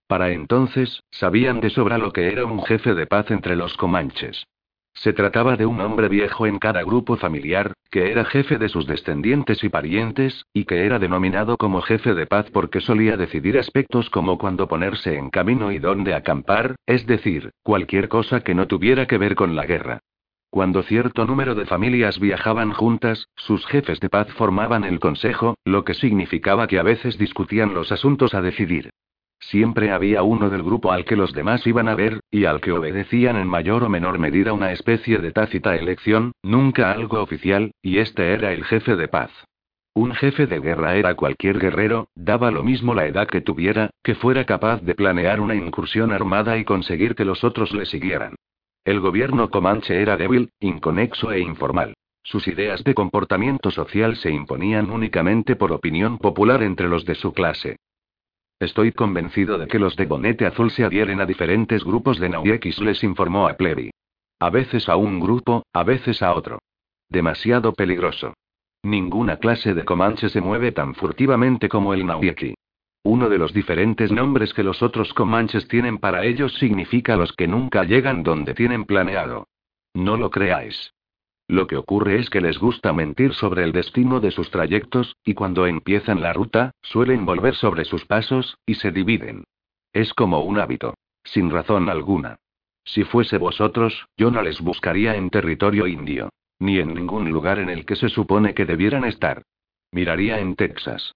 Speaker 1: Para entonces, sabían de sobra lo que era un jefe de paz entre los comanches. Se trataba de un hombre viejo en cada grupo familiar, que era jefe de sus descendientes y parientes, y que era denominado como jefe de paz porque solía decidir aspectos como cuándo ponerse en camino y dónde acampar, es decir, cualquier cosa que no tuviera que ver con la guerra. Cuando cierto número de familias viajaban juntas, sus jefes de paz formaban el consejo, lo que significaba que a veces discutían los asuntos a decidir. Siempre había uno del grupo al que los demás iban a ver, y al que obedecían en mayor o menor medida una especie de tácita elección, nunca algo oficial, y este era el jefe de paz. Un jefe de guerra era cualquier guerrero, daba lo mismo la edad que tuviera, que fuera capaz de planear una incursión armada y conseguir que los otros le siguieran. El gobierno comanche era débil, inconexo e informal. Sus ideas de comportamiento social se imponían únicamente por opinión popular entre los de su clase. Estoy convencido de que los de Bonete Azul se adhieren a diferentes grupos de Nauyex, les informó a Plebi. A veces a un grupo, a veces a otro. Demasiado peligroso. Ninguna clase de comanche se mueve tan furtivamente como el Nauyeki. Uno de los diferentes nombres que los otros comanches tienen para ellos significa los que nunca llegan donde tienen planeado. No lo creáis. Lo que ocurre es que les gusta mentir sobre el destino de sus trayectos, y cuando empiezan la ruta, suelen volver sobre sus pasos, y se dividen. Es como un hábito. Sin razón alguna. Si fuese vosotros, yo no les buscaría en territorio indio. Ni en ningún lugar en el que se supone que debieran estar. Miraría en Texas.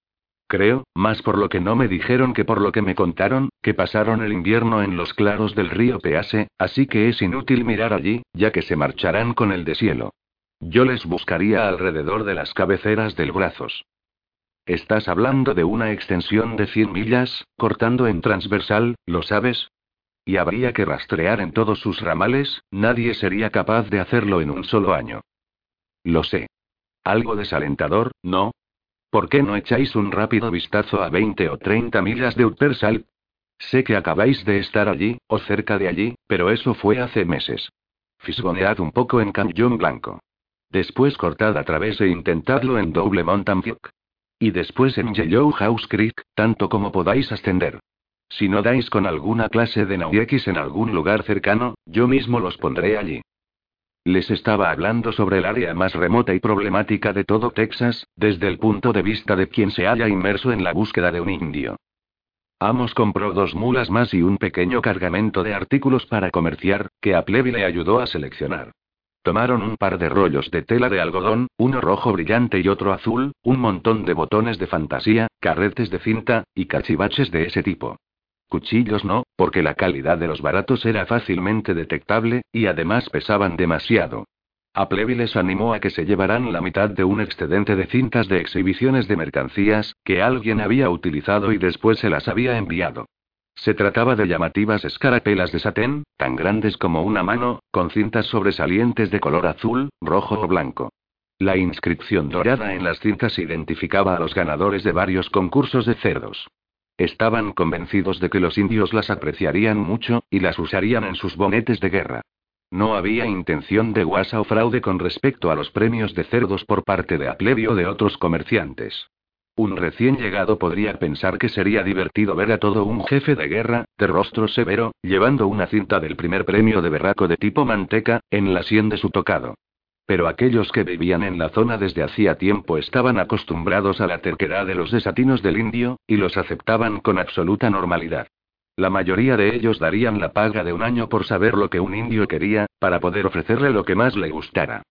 Speaker 1: Creo, más por lo que no me dijeron que por lo que me contaron, que pasaron el invierno en los claros del río Pease, así que es inútil mirar allí, ya que se marcharán con el deshielo. Yo les buscaría alrededor de las cabeceras del brazos. Estás hablando de una extensión de 100 millas, cortando en transversal, ¿lo sabes? Y habría que rastrear en todos sus ramales, nadie sería capaz de hacerlo en un solo año. Lo sé. Algo desalentador, ¿no? ¿Por qué no echáis un rápido vistazo a 20 o 30 millas de Uttersal? Sé que acabáis de estar allí, o cerca de allí, pero eso fue hace meses. Fisgonead un poco en Cañón Blanco. Después cortad a través e intentadlo en Double Mountain Peak. Y después en Yellow House Creek, tanto como podáis ascender. Si no dais con alguna clase de Nauyex en algún lugar cercano, yo mismo los pondré allí. Les estaba hablando sobre el área más remota y problemática de todo Texas, desde el punto de vista de quien se haya inmerso en la búsqueda de un indio. Amos compró dos mulas más y un pequeño cargamento de artículos para comerciar, que a Pleby le ayudó a seleccionar. Tomaron un par de rollos de tela de algodón, uno rojo brillante y otro azul, un montón de botones de fantasía, carretes de cinta, y cachivaches de ese tipo. Cuchillos no, porque la calidad de los baratos era fácilmente detectable, y además pesaban demasiado. A Plevi les animó a que se llevaran la mitad de un excedente de cintas de exhibiciones de mercancías, que alguien había utilizado y después se las había enviado. Se trataba de llamativas escarapelas de satén, tan grandes como una mano, con cintas sobresalientes de color azul, rojo o blanco. La inscripción dorada en las cintas identificaba a los ganadores de varios concursos de cerdos. Estaban convencidos de que los indios las apreciarían mucho, y las usarían en sus bonetes de guerra. No había intención de guasa o fraude con respecto a los premios de cerdos por parte de Aplebio o de otros comerciantes. Un recién llegado podría pensar que sería divertido ver a todo un jefe de guerra, de rostro severo, llevando una cinta del primer premio de berraco de tipo manteca, en la sien de su tocado. Pero aquellos que vivían en la zona desde hacía tiempo estaban acostumbrados a la terquedad de los desatinos del indio, y los aceptaban con absoluta normalidad. La mayoría de ellos darían la paga de un año por saber lo que un indio quería, para poder ofrecerle lo que más le gustara.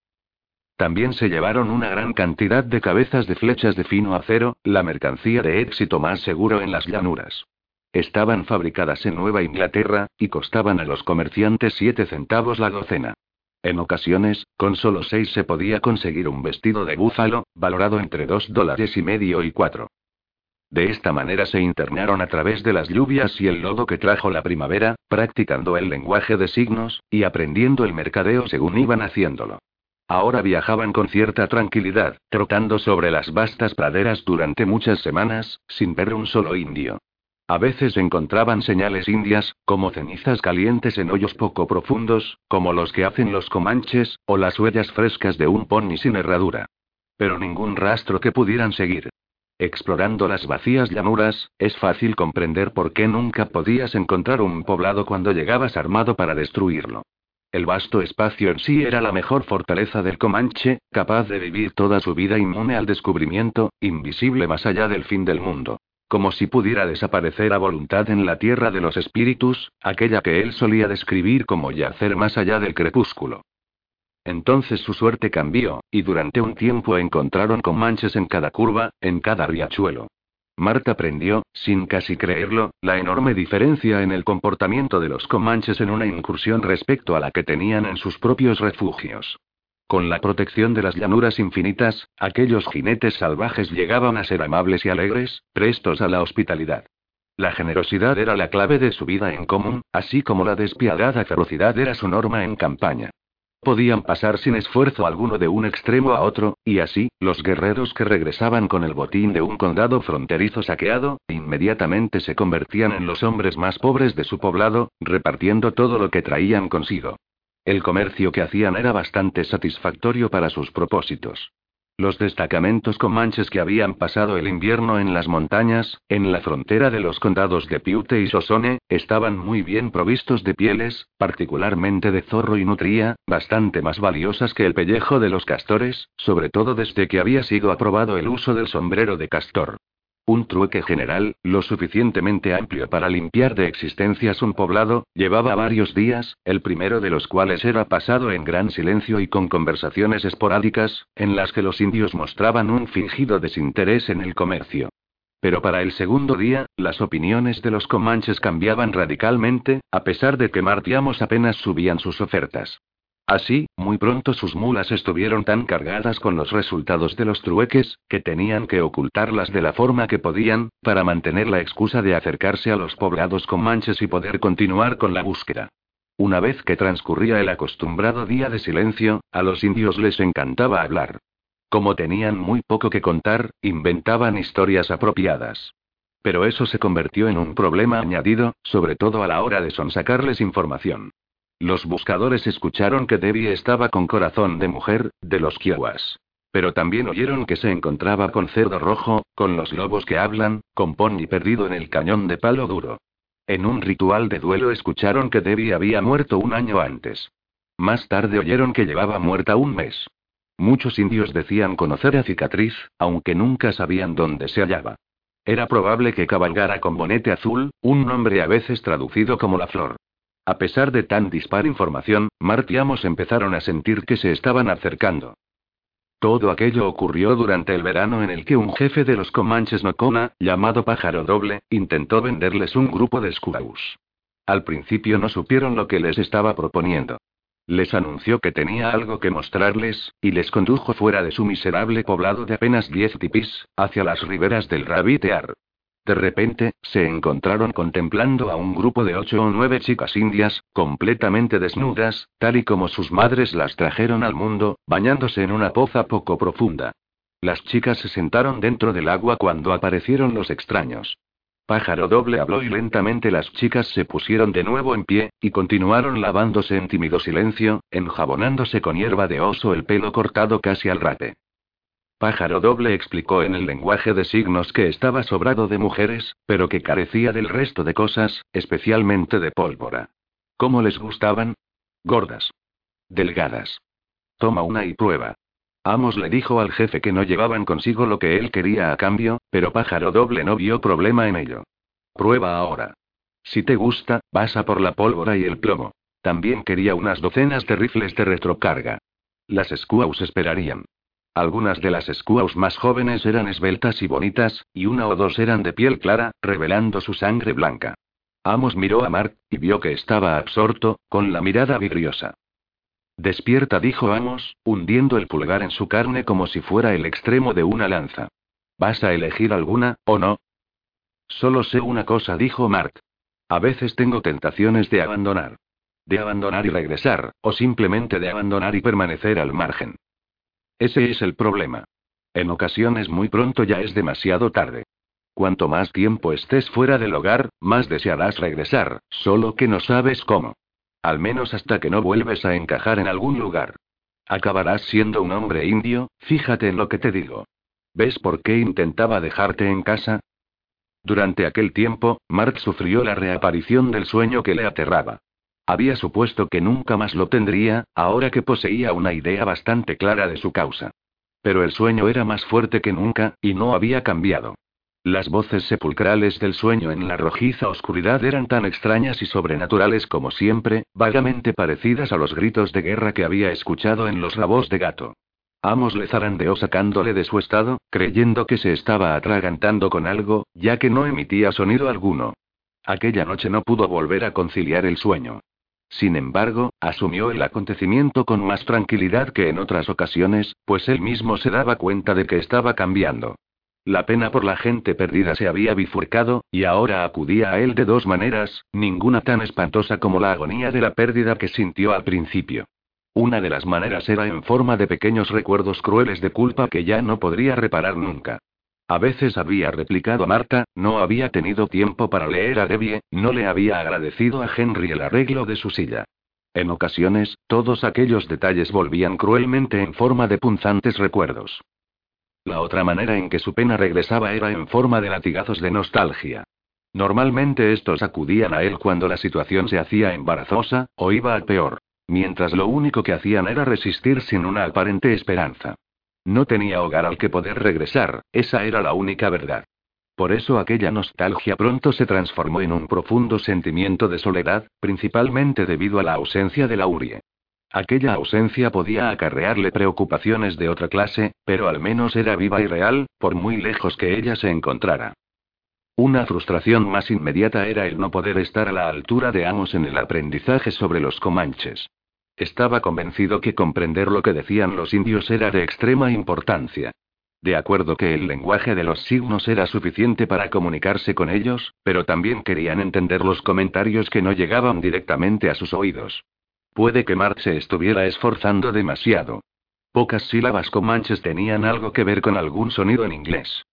Speaker 1: También se llevaron una gran cantidad de cabezas de flechas de fino acero, la mercancía de éxito más seguro en las llanuras. Estaban fabricadas en Nueva Inglaterra, y costaban a los comerciantes siete centavos la docena. En ocasiones, con solo seis se podía conseguir un vestido de búfalo, valorado entre dos dólares y medio y cuatro. De esta manera se internaron a través de las lluvias y el lodo que trajo la primavera, practicando el lenguaje de signos, y aprendiendo el mercadeo según iban haciéndolo. Ahora viajaban con cierta tranquilidad, trotando sobre las vastas praderas durante muchas semanas, sin ver un solo indio. A veces encontraban señales indias, como cenizas calientes en hoyos poco profundos, como los que hacen los comanches, o las huellas frescas de un pony sin herradura. Pero ningún rastro que pudieran seguir. Explorando las vacías llanuras, es fácil comprender por qué nunca podías encontrar un poblado cuando llegabas armado para destruirlo. El vasto espacio en sí era la mejor fortaleza del Comanche, capaz de vivir toda su vida inmune al descubrimiento, invisible más allá del fin del mundo. Como si pudiera desaparecer a voluntad en la tierra de los espíritus, aquella que él solía describir como yacer más allá del crepúsculo. Entonces su suerte cambió, y durante un tiempo encontraron comanches en cada curva, en cada riachuelo. Marta aprendió, sin casi creerlo, la enorme diferencia en el comportamiento de los comanches en una incursión respecto a la que tenían en sus propios refugios. Con la protección de las llanuras infinitas, aquellos jinetes salvajes llegaban a ser amables y alegres, prestos a la hospitalidad. La generosidad era la clave de su vida en común, así como la despiadada ferocidad era su norma en campaña. Podían pasar sin esfuerzo alguno de un extremo a otro, y así, los guerreros que regresaban con el botín de un condado fronterizo saqueado, inmediatamente se convertían en los hombres más pobres de su poblado, repartiendo todo lo que traían consigo. El comercio que hacían era bastante satisfactorio para sus propósitos. Los destacamentos comanches que habían pasado el invierno en las montañas, en la frontera de los condados de Piute y Sosone, estaban muy bien provistos de pieles, particularmente de zorro y nutría, bastante más valiosas que el pellejo de los castores, sobre todo desde que había sido aprobado el uso del sombrero de castor. Un trueque general, lo suficientemente amplio para limpiar de existencias un poblado, llevaba varios días, el primero de los cuales era pasado en gran silencio y con conversaciones esporádicas, en las que los indios mostraban un fingido desinterés en el comercio. Pero para el segundo día, las opiniones de los comanches cambiaban radicalmente, a pesar de que martiamos apenas subían sus ofertas. Así, muy pronto sus mulas estuvieron tan cargadas con los resultados de los trueques, que tenían que ocultarlas de la forma que podían, para mantener la excusa de acercarse a los poblados con manches y poder continuar con la búsqueda. Una vez que transcurría el acostumbrado día de silencio, a los indios les encantaba hablar. Como tenían muy poco que contar, inventaban historias apropiadas. Pero eso se convirtió en un problema añadido, sobre todo a la hora de sonsacarles información. Los buscadores escucharon que Debbie estaba con corazón de mujer, de los Kiowas. Pero también oyeron que se encontraba con cerdo rojo, con los lobos que hablan, con Pony perdido en el cañón de palo duro. En un ritual de duelo escucharon que Debbie había muerto un año antes. Más tarde oyeron que llevaba muerta un mes. Muchos indios decían conocer a Cicatriz, aunque nunca sabían dónde se hallaba. Era probable que cabalgara con bonete azul, un nombre a veces traducido como la flor. A pesar de tan dispar información, Martiamos empezaron a sentir que se estaban acercando. Todo aquello ocurrió durante el verano en el que un jefe de los Comanches Nocona, llamado Pájaro Doble, intentó venderles un grupo de squaws. Al principio no supieron lo que les estaba proponiendo. Les anunció que tenía algo que mostrarles, y les condujo fuera de su miserable poblado de apenas diez tipis, hacia las riberas del Rabitear. De repente, se encontraron contemplando a un grupo de ocho o nueve chicas indias, completamente desnudas, tal y como sus madres las trajeron al mundo, bañándose en una poza poco profunda. Las chicas se sentaron dentro del agua cuando aparecieron los extraños. Pájaro doble habló y lentamente las chicas se pusieron de nuevo en pie, y continuaron lavándose en tímido silencio, enjabonándose con hierba de oso el pelo cortado casi al rape. Pájaro Doble explicó en el lenguaje de signos que estaba sobrado de mujeres, pero que carecía del resto de cosas, especialmente de pólvora. ¿Cómo les gustaban? Gordas. Delgadas. Toma una y prueba. Amos le dijo al jefe que no llevaban consigo lo que él quería a cambio, pero Pájaro Doble no vio problema en ello. Prueba ahora. Si te gusta, vas a por la pólvora y el plomo. También quería unas docenas de rifles de retrocarga. Las Squaws esperarían. Algunas de las squaws más jóvenes eran esbeltas y bonitas, y una o dos eran de piel clara, revelando su sangre blanca. Amos miró a Mark, y vio que estaba absorto, con la mirada vidriosa. Despierta, dijo Amos, hundiendo el pulgar en su carne como si fuera el extremo de una lanza. ¿Vas a elegir alguna, o no? Solo sé una cosa, dijo Mark. A veces tengo tentaciones de abandonar. De abandonar y regresar, o simplemente de abandonar y permanecer al margen. Ese es el problema. En ocasiones muy pronto ya es demasiado tarde. Cuanto más tiempo estés fuera del hogar, más desearás regresar, solo que no sabes cómo. Al menos hasta que no vuelves a encajar en algún lugar. Acabarás siendo un hombre indio, fíjate en lo que te digo. ¿Ves por qué intentaba dejarte en casa? Durante aquel tiempo, Mark sufrió la reaparición del sueño que le aterraba. Había supuesto que nunca más lo tendría, ahora que poseía una idea bastante clara de su causa. Pero el sueño era más fuerte que nunca, y no había cambiado. Las voces sepulcrales del sueño en la rojiza oscuridad eran tan extrañas y sobrenaturales como siempre, vagamente parecidas a los gritos de guerra que había escuchado en los rabos de gato. Amos le zarandeó sacándole de su estado, creyendo que se estaba atragantando con algo, ya que no emitía sonido alguno. Aquella noche no pudo volver a conciliar el sueño. Sin embargo, asumió el acontecimiento con más tranquilidad que en otras ocasiones, pues él mismo se daba cuenta de que estaba cambiando. La pena por la gente perdida se había bifurcado, y ahora acudía a él de dos maneras, ninguna tan espantosa como la agonía de la pérdida que sintió al principio. Una de las maneras era en forma de pequeños recuerdos crueles de culpa que ya no podría reparar nunca. A veces había replicado a Marta, no había tenido tiempo para leer a Debbie, no le había agradecido a Henry el arreglo de su silla. En ocasiones, todos aquellos detalles volvían cruelmente en forma de punzantes recuerdos. La otra manera en que su pena regresaba era en forma de latigazos de nostalgia. Normalmente estos acudían a él cuando la situación se hacía embarazosa, o iba a peor. Mientras lo único que hacían era resistir sin una aparente esperanza. No tenía hogar al que poder regresar, esa era la única verdad. Por eso aquella nostalgia pronto se transformó en un profundo sentimiento de soledad, principalmente debido a la ausencia de Laurie. Aquella ausencia podía acarrearle preocupaciones de otra clase, pero al menos era viva y real, por muy lejos que ella se encontrara. Una frustración más inmediata era el no poder estar a la altura de Amos en el aprendizaje sobre los comanches. Estaba convencido que comprender lo que decían los indios era de extrema importancia. De acuerdo que el lenguaje de los signos era suficiente para comunicarse con ellos, pero también querían entender los comentarios que no llegaban directamente a sus oídos. Puede que Mark se estuviera esforzando demasiado. Pocas sílabas comanches tenían algo que ver con algún sonido en inglés.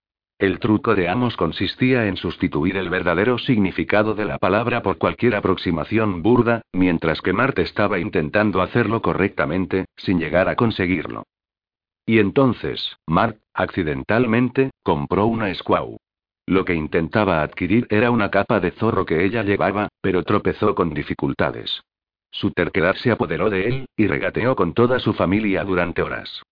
Speaker 1: El truco de Amos consistía en sustituir el verdadero significado de la palabra por cualquier aproximación burda, mientras que Mart estaba intentando hacerlo correctamente, sin llegar a conseguirlo. Y entonces, Mart, accidentalmente, compró una Squaw. Lo que intentaba adquirir era una capa de zorro que ella llevaba, pero tropezó con dificultades. Su terquedad se apoderó de él, y regateó con toda su familia durante horas.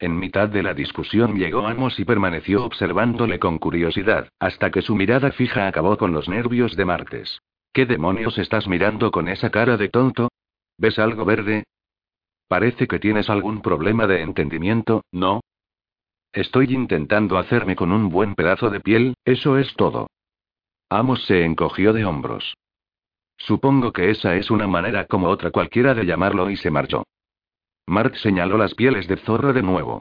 Speaker 1: En mitad de la discusión llegó Amos y permaneció observándole con curiosidad, hasta que su mirada fija acabó con los nervios de Martes. ¿Qué demonios estás mirando con esa cara de tonto? ¿Ves algo verde? Parece que tienes algún problema de entendimiento, ¿no? Estoy intentando hacerme con un buen pedazo de piel, eso es todo. Amos se encogió de hombros. Supongo que esa es una manera como otra cualquiera de llamarlo y se marchó. Mart señaló las pieles de zorro de nuevo.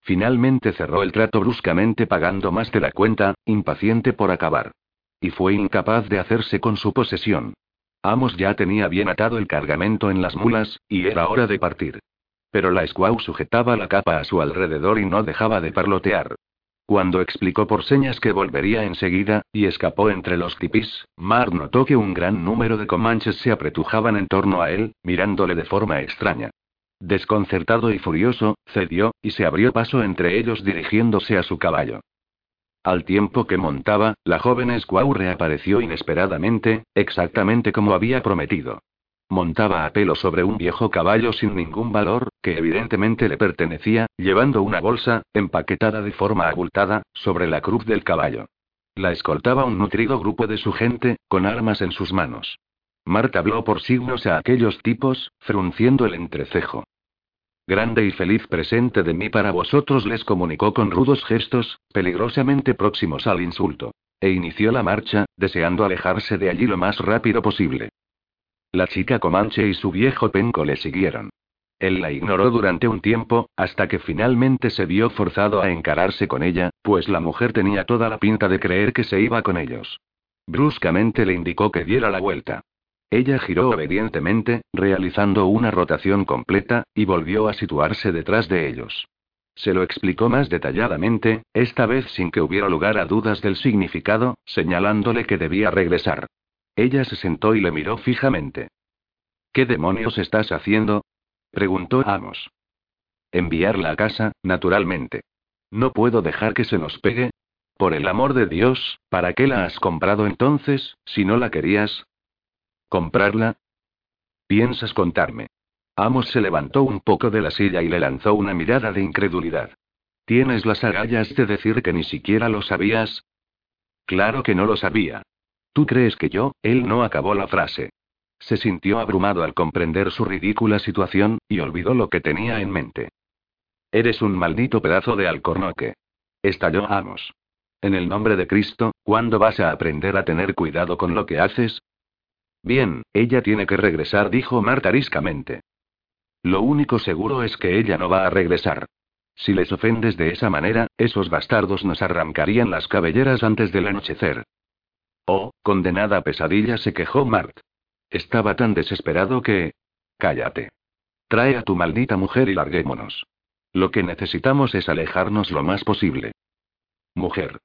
Speaker 1: Finalmente cerró el trato bruscamente pagando más de la cuenta, impaciente por acabar. Y fue incapaz de hacerse con su posesión. Amos ya tenía bien atado el cargamento en las mulas, y era hora de partir. Pero la squaw sujetaba la capa a su alrededor y no dejaba de parlotear. Cuando explicó por señas que volvería enseguida, y escapó entre los tipis, Mar notó que un gran número de comanches se apretujaban en torno a él, mirándole de forma extraña. Desconcertado y furioso, cedió, y se abrió paso entre ellos dirigiéndose a su caballo. Al tiempo que montaba, la joven Squaw reapareció inesperadamente, exactamente como había prometido. Montaba a pelo sobre un viejo caballo sin ningún valor, que evidentemente le pertenecía, llevando una bolsa, empaquetada de forma abultada, sobre la cruz del caballo. La escoltaba un nutrido grupo de su gente, con armas en sus manos. Marta habló por signos a aquellos tipos, frunciendo el entrecejo. Grande y feliz presente de mí para vosotros les comunicó con rudos gestos, peligrosamente próximos al insulto. E inició la marcha, deseando alejarse de allí lo más rápido posible. La chica Comanche y su viejo penco le siguieron. Él la ignoró durante un tiempo, hasta que finalmente se vio forzado a encararse con ella, pues la mujer tenía toda la pinta de creer que se iba con ellos. Bruscamente le indicó que diera la vuelta. Ella giró obedientemente, realizando una rotación completa, y volvió a situarse detrás de ellos. Se lo explicó más detalladamente, esta vez sin que hubiera lugar a dudas del significado, señalándole que debía regresar. Ella se sentó y le miró fijamente. ¿Qué demonios estás haciendo? preguntó Amos. Enviarla a casa, naturalmente. No puedo dejar que se nos pegue. Por el amor de Dios, ¿para qué la has comprado entonces, si no la querías? ¿Comprarla? ¿Piensas contarme? Amos se levantó un poco de la silla y le lanzó una mirada de incredulidad. ¿Tienes las agallas de decir que ni siquiera lo sabías? Claro que no lo sabía. ¿Tú crees que yo? Él no acabó la frase. Se sintió abrumado al comprender su ridícula situación, y olvidó lo que tenía en mente. Eres un maldito pedazo de alcornoque. Estalló Amos. En el nombre de Cristo, ¿cuándo vas a aprender a tener cuidado con lo que haces? Bien, ella tiene que regresar, dijo Marta ariscamente. Lo único seguro es que ella no va a regresar. Si les ofendes de esa manera, esos bastardos nos arrancarían las cabelleras antes del anochecer. Oh, condenada pesadilla, se quejó Mart. Estaba tan desesperado que... Cállate. Trae a tu maldita mujer y larguémonos. Lo que necesitamos es alejarnos lo más posible. Mujer.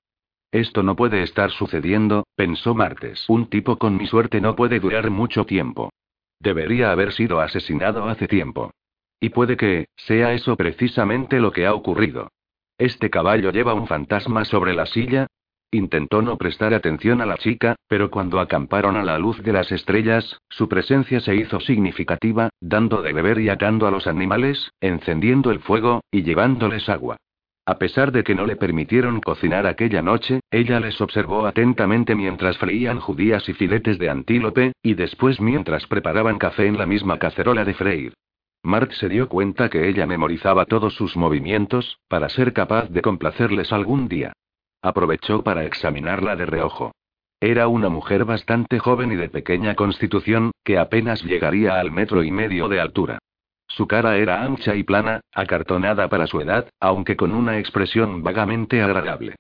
Speaker 1: Esto no puede estar sucediendo, pensó Martes. Un tipo con mi suerte no puede durar mucho tiempo. Debería haber sido asesinado hace tiempo. Y puede que, sea eso precisamente lo que ha ocurrido. Este caballo lleva un fantasma sobre la silla. Intentó no prestar atención a la chica, pero cuando acamparon a la luz de las estrellas, su presencia se hizo significativa, dando de beber y atando a los animales, encendiendo el fuego, y llevándoles agua. A pesar de que no le permitieron cocinar aquella noche, ella les observó atentamente mientras freían judías y filetes de antílope, y después mientras preparaban café en la misma cacerola de freír. Mart se dio cuenta que ella memorizaba todos sus movimientos, para ser capaz de complacerles algún día. Aprovechó para examinarla de reojo. Era una mujer bastante joven y de pequeña constitución, que apenas llegaría al metro y medio de altura. Su cara era ancha y plana, acartonada para su edad, aunque con una expresión vagamente agradable.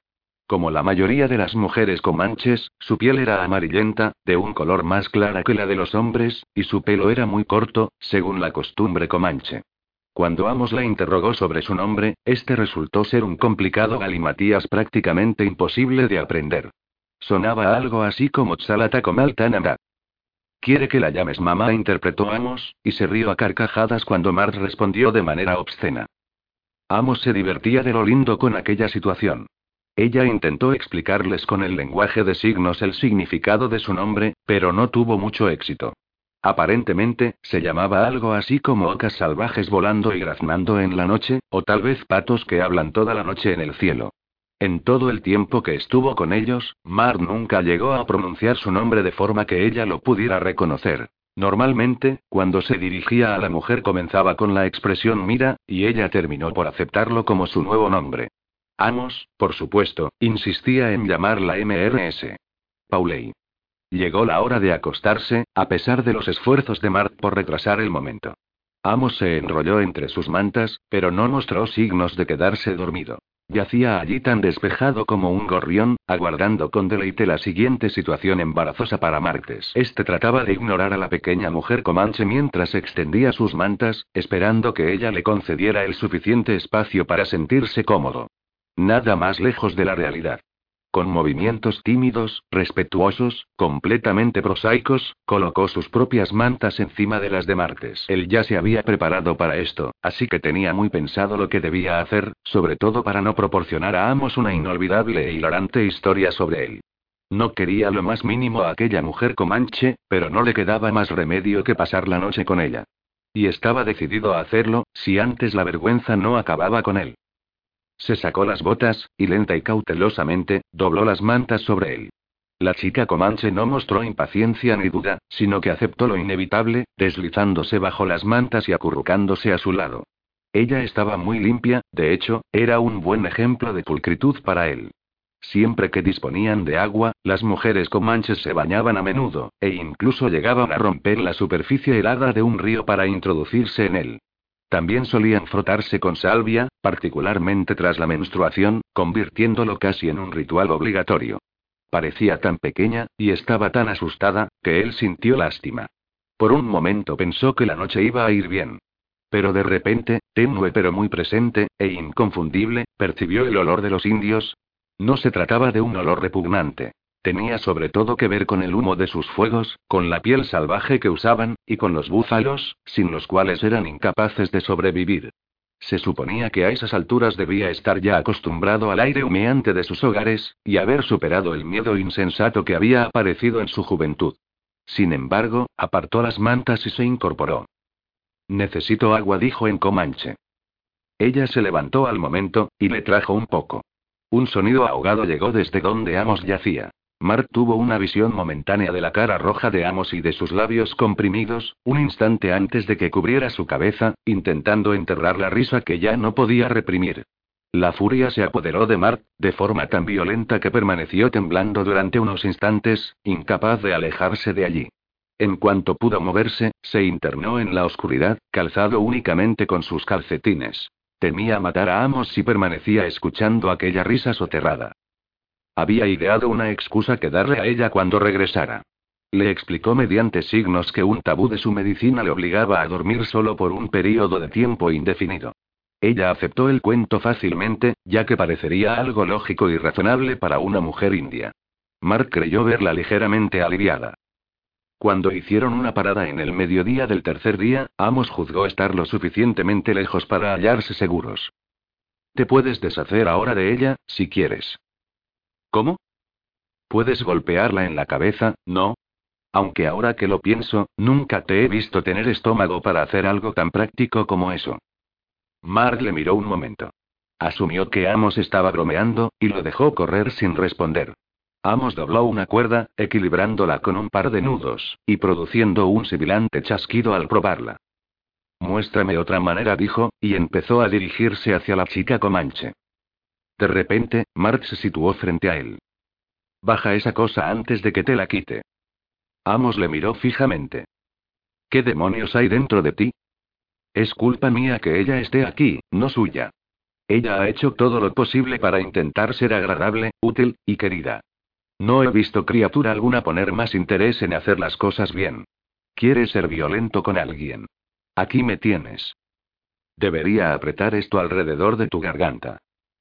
Speaker 1: Como la mayoría de las mujeres comanches, su piel era amarillenta, de un color más clara que la de los hombres, y su pelo era muy corto, según la costumbre comanche. Cuando Amos la interrogó sobre su nombre, este resultó ser un complicado galimatías prácticamente imposible de aprender. Sonaba algo así como Tsalata Comaltanamra. Quiere que la llames mamá, interpretó Amos, y se rió a carcajadas cuando Mart respondió de manera obscena. Amos se divertía de lo lindo con aquella situación. Ella intentó explicarles con el lenguaje de signos el significado de su nombre, pero no tuvo mucho éxito. Aparentemente, se llamaba algo así como ocas salvajes volando y graznando en la noche, o tal vez patos que hablan toda la noche en el cielo. En todo el tiempo que estuvo con ellos, Mar nunca llegó a pronunciar su nombre de forma que ella lo pudiera reconocer. Normalmente, cuando se dirigía a la mujer comenzaba con la expresión mira, y ella terminó por aceptarlo como su nuevo nombre. Amos, por supuesto, insistía en llamarla MRS. Pauley. Llegó la hora de acostarse, a pesar de los esfuerzos de Mart por retrasar el momento. Amos se enrolló entre sus mantas, pero no mostró signos de quedarse dormido. Yacía allí tan despejado como un gorrión, aguardando con deleite la siguiente situación embarazosa para Martes. Este trataba de ignorar a la pequeña mujer comanche mientras extendía sus mantas, esperando que ella le concediera el suficiente espacio para sentirse cómodo. Nada más lejos de la realidad. Con movimientos tímidos, respetuosos, completamente prosaicos, colocó sus propias mantas encima de las de Martes. Él ya se había preparado para esto, así que tenía muy pensado lo que debía hacer, sobre todo para no proporcionar a Amos una inolvidable e hilarante historia sobre él. No quería lo más mínimo a aquella mujer comanche, pero no le quedaba más remedio que pasar la noche con ella. Y estaba decidido a hacerlo, si antes la vergüenza no acababa con él. Se sacó las botas, y lenta y cautelosamente, dobló las mantas sobre él. La chica comanche no mostró impaciencia ni duda, sino que aceptó lo inevitable, deslizándose bajo las mantas y acurrucándose a su lado. Ella estaba muy limpia, de hecho, era un buen ejemplo de pulcritud para él. Siempre que disponían de agua, las mujeres comanches se bañaban a menudo, e incluso llegaban a romper la superficie helada de un río para introducirse en él. También solían frotarse con salvia, particularmente tras la menstruación, convirtiéndolo casi en un ritual obligatorio. Parecía tan pequeña, y estaba tan asustada, que él sintió lástima. Por un momento pensó que la noche iba a ir bien. Pero de repente, tenue pero muy presente, e inconfundible, percibió el olor de los indios. No se trataba de un olor repugnante. Tenía sobre todo que ver con el humo de sus fuegos, con la piel salvaje que usaban, y con los búfalos, sin los cuales eran incapaces de sobrevivir. Se suponía que a esas alturas debía estar ya acostumbrado al aire humeante de sus hogares, y haber superado el miedo insensato que había aparecido en su juventud. Sin embargo, apartó las mantas y se incorporó. Necesito agua, dijo en Comanche. Ella se levantó al momento, y le trajo un poco. Un sonido ahogado llegó desde donde Amos yacía. Mark tuvo una visión momentánea de la cara roja de Amos y de sus labios comprimidos, un instante antes de que cubriera su cabeza, intentando enterrar la risa que ya no podía reprimir. La furia se apoderó de Mark, de forma tan violenta que permaneció temblando durante unos instantes, incapaz de alejarse de allí. En cuanto pudo moverse, se internó en la oscuridad, calzado únicamente con sus calcetines. Temía matar a Amos si permanecía escuchando aquella risa soterrada. Había ideado una excusa que darle a ella cuando regresara. Le explicó mediante signos que un tabú de su medicina le obligaba a dormir solo por un período de tiempo indefinido. Ella aceptó el cuento fácilmente, ya que parecería algo lógico y razonable para una mujer india. Mark creyó verla ligeramente aliviada. Cuando hicieron una parada en el mediodía del tercer día, Amos juzgó estar lo suficientemente lejos para hallarse seguros. Te puedes deshacer ahora de ella, si quieres. ¿Cómo? Puedes golpearla en la cabeza, ¿no? Aunque ahora que lo pienso, nunca te he visto tener estómago para hacer algo tan práctico como eso. Mark le miró un momento. Asumió que Amos estaba bromeando, y lo dejó correr sin responder. Amos dobló una cuerda, equilibrándola con un par de nudos, y produciendo un sibilante chasquido al probarla. Muéstrame otra manera, dijo, y empezó a dirigirse hacia la chica comanche. De repente, Mark se situó frente a él. Baja esa cosa antes de que te la quite. Amos le miró fijamente. ¿Qué demonios hay dentro de ti? Es culpa mía que ella esté aquí, no suya. Ella ha hecho todo lo posible para intentar ser agradable, útil, y querida. No he visto criatura alguna poner más interés en hacer las cosas bien. Quieres ser violento con alguien. Aquí me tienes. Debería apretar esto alrededor de tu garganta.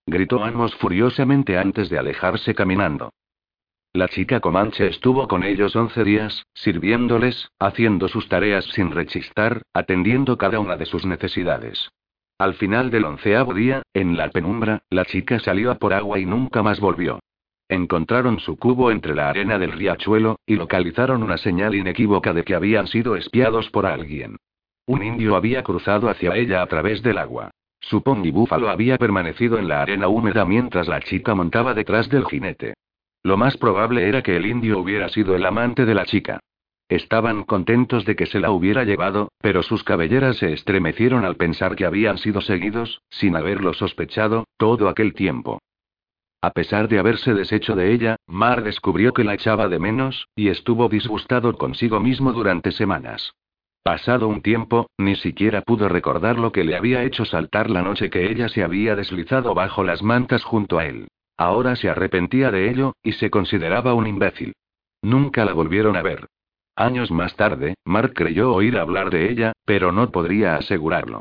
Speaker 1: Gritó Amos furiosamente antes de alejarse caminando. La chica Comanche estuvo con ellos once días, sirviéndoles, haciendo sus tareas sin rechistar, atendiendo cada una de sus necesidades. Al final del onceavo día, en la penumbra, la chica salió a por agua y nunca más volvió. Encontraron su cubo entre la arena del riachuelo, y localizaron una señal inequívoca de que habían sido espiados por alguien. Un indio había cruzado hacia ella a través del agua. Su pony búfalo había permanecido en la arena húmeda mientras la chica montaba detrás del jinete. Lo más probable era que el indio hubiera sido el amante de la chica. Estaban contentos de que se la hubiera llevado, pero sus cabelleras se estremecieron al pensar que habían sido seguidos, sin haberlo sospechado, todo aquel tiempo. A pesar de haberse deshecho de ella, Mar descubrió que la echaba de menos, y estuvo disgustado consigo mismo durante semanas. Pasado un tiempo, ni siquiera pudo recordar lo que le había hecho saltar la noche que ella se había deslizado bajo las mantas junto a él. Ahora se arrepentía de ello, y se consideraba un imbécil. Nunca la volvieron a ver. Años más tarde, Mark creyó oír hablar de ella, pero no podría asegurarlo.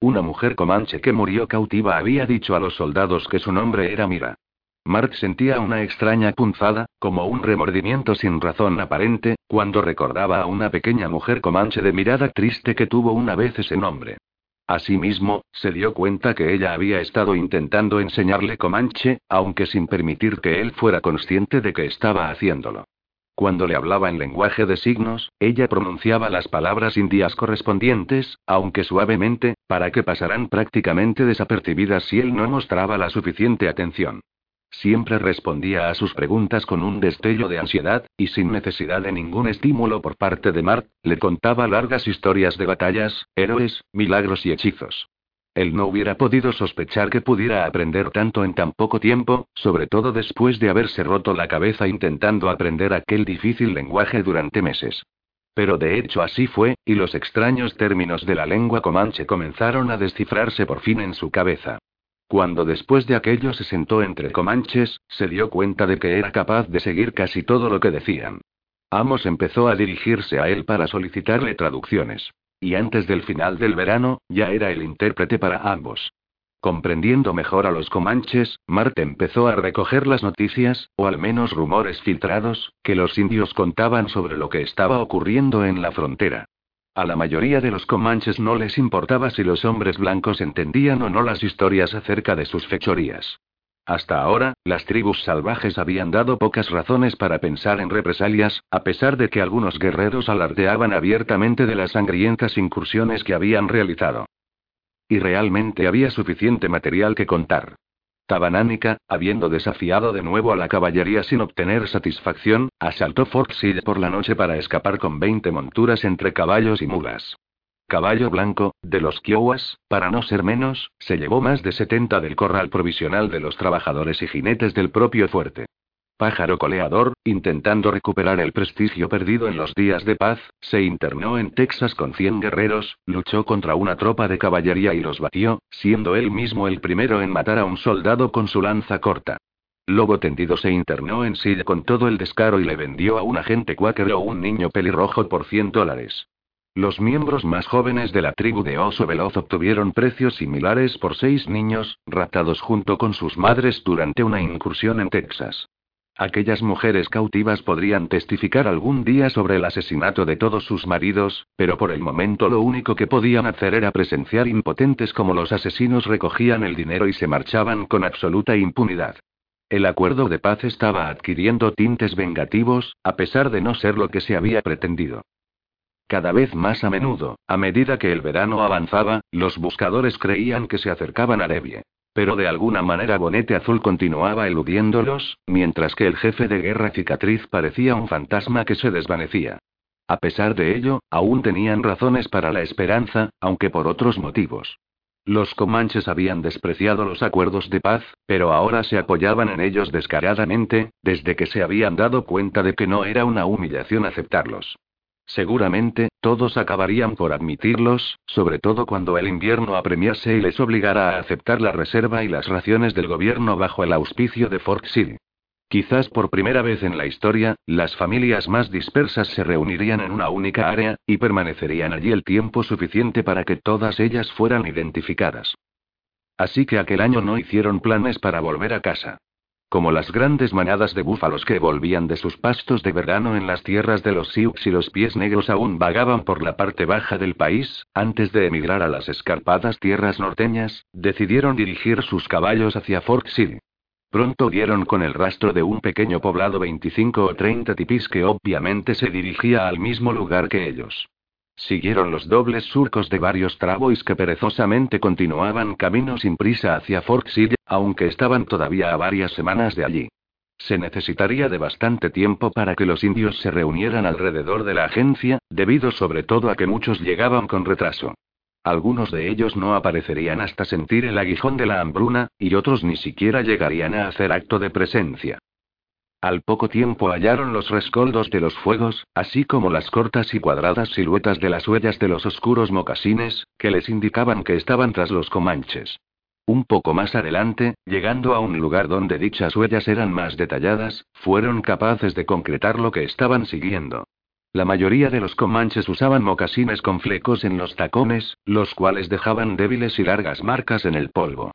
Speaker 1: Una mujer comanche que murió cautiva había dicho a los soldados que su nombre era Mira. Mark sentía una extraña punzada, como un remordimiento sin razón aparente, cuando recordaba a una pequeña mujer comanche de mirada triste que tuvo una vez ese nombre. Asimismo, se dio cuenta que ella había estado intentando enseñarle comanche, aunque sin permitir que él fuera consciente de que estaba haciéndolo. Cuando le hablaba en lenguaje de signos, ella pronunciaba las palabras indias correspondientes, aunque suavemente, para que pasaran prácticamente desapercibidas si él no mostraba la suficiente atención. Siempre respondía a sus preguntas con un destello de ansiedad, y sin necesidad de ningún estímulo por parte de Mark, le contaba largas historias de batallas, héroes, milagros y hechizos. Él no hubiera podido sospechar que pudiera aprender tanto en tan poco tiempo, sobre todo después de haberse roto la cabeza intentando aprender aquel difícil lenguaje durante meses. Pero de hecho así fue, y los extraños términos de la lengua comanche comenzaron a descifrarse por fin en su cabeza. Cuando después de aquello se sentó entre comanches, se dio cuenta de que era capaz de seguir casi todo lo que decían. Amos empezó a dirigirse a él para solicitarle traducciones. Y antes del final del verano, ya era el intérprete para ambos. Comprendiendo mejor a los comanches, Marte empezó a recoger las noticias, o al menos rumores filtrados, que los indios contaban sobre lo que estaba ocurriendo en la frontera. A la mayoría de los comanches no les importaba si los hombres blancos entendían o no las historias acerca de sus fechorías. Hasta ahora, las tribus salvajes habían dado pocas razones para pensar en represalias, a pesar de que algunos guerreros alardeaban abiertamente de las sangrientas incursiones que habían realizado. Y realmente había suficiente material que contar. Tabanánica, habiendo desafiado de nuevo a la caballería sin obtener satisfacción, asaltó Fort Sill por la noche para escapar con 20 monturas entre caballos y mulas. Caballo Blanco, de los Kiowas, para no ser menos, se llevó más de 70 del corral provisional de los trabajadores y jinetes del propio fuerte. Pájaro coleador, intentando recuperar el prestigio perdido en los días de paz, se internó en Texas con 100 guerreros, luchó contra una tropa de caballería y los batió, siendo él mismo el primero en matar a un soldado con su lanza corta. Lobo tendido se internó en silla con todo el descaro y le vendió a un agente cuáquero un niño pelirrojo por 100 dólares. Los miembros más jóvenes de la tribu de Oso Veloz obtuvieron precios similares por seis niños, raptados junto con sus madres durante una incursión en Texas. Aquellas mujeres cautivas podrían testificar algún día sobre el asesinato de todos sus maridos, pero por el momento lo único que podían hacer era presenciar impotentes como los asesinos recogían el dinero y se marchaban con absoluta impunidad. El acuerdo de paz estaba adquiriendo tintes vengativos, a pesar de no ser lo que se había pretendido. Cada vez más a menudo, a medida que el verano avanzaba, los buscadores creían que se acercaban a Levie. Pero de alguna manera Bonete Azul continuaba eludiéndolos, mientras que el jefe de guerra cicatriz parecía un fantasma que se desvanecía. A pesar de ello, aún tenían razones para la esperanza, aunque por otros motivos. Los comanches habían despreciado los acuerdos de paz, pero ahora se apoyaban en ellos descaradamente, desde que se habían dado cuenta de que no era una humillación aceptarlos. Seguramente, todos acabarían por admitirlos, sobre todo cuando el invierno apremiase y les obligara a aceptar la reserva y las raciones del gobierno bajo el auspicio de Fort City. Quizás por primera vez en la historia, las familias más dispersas se reunirían en una única área, y permanecerían allí el tiempo suficiente para que todas ellas fueran identificadas. Así que aquel año no hicieron planes para volver a casa. Como las grandes manadas de búfalos que volvían de sus pastos de verano en las tierras de los Sioux y los pies negros aún vagaban por la parte baja del país, antes de emigrar a las escarpadas tierras norteñas, decidieron dirigir sus caballos hacia Fort City. Pronto dieron con el rastro de un pequeño poblado 25 o 30 tipis que obviamente se dirigía al mismo lugar que ellos. Siguieron los dobles surcos de varios travois que perezosamente continuaban camino sin prisa hacia Fort City, aunque estaban todavía a varias semanas de allí. Se necesitaría de bastante tiempo para que los indios se reunieran alrededor de la agencia, debido sobre todo a que muchos llegaban con retraso. Algunos de ellos no aparecerían hasta sentir el aguijón de la hambruna, y otros ni siquiera llegarían a hacer acto de presencia. Al poco tiempo hallaron los rescoldos de los fuegos, así como las cortas y cuadradas siluetas de las huellas de los oscuros mocasines, que les indicaban que estaban tras los comanches. Un poco más adelante, llegando a un lugar donde dichas huellas eran más detalladas, fueron capaces de concretar lo que estaban siguiendo. La mayoría de los comanches usaban mocasines con flecos en los tacones, los cuales dejaban débiles y largas marcas en el polvo.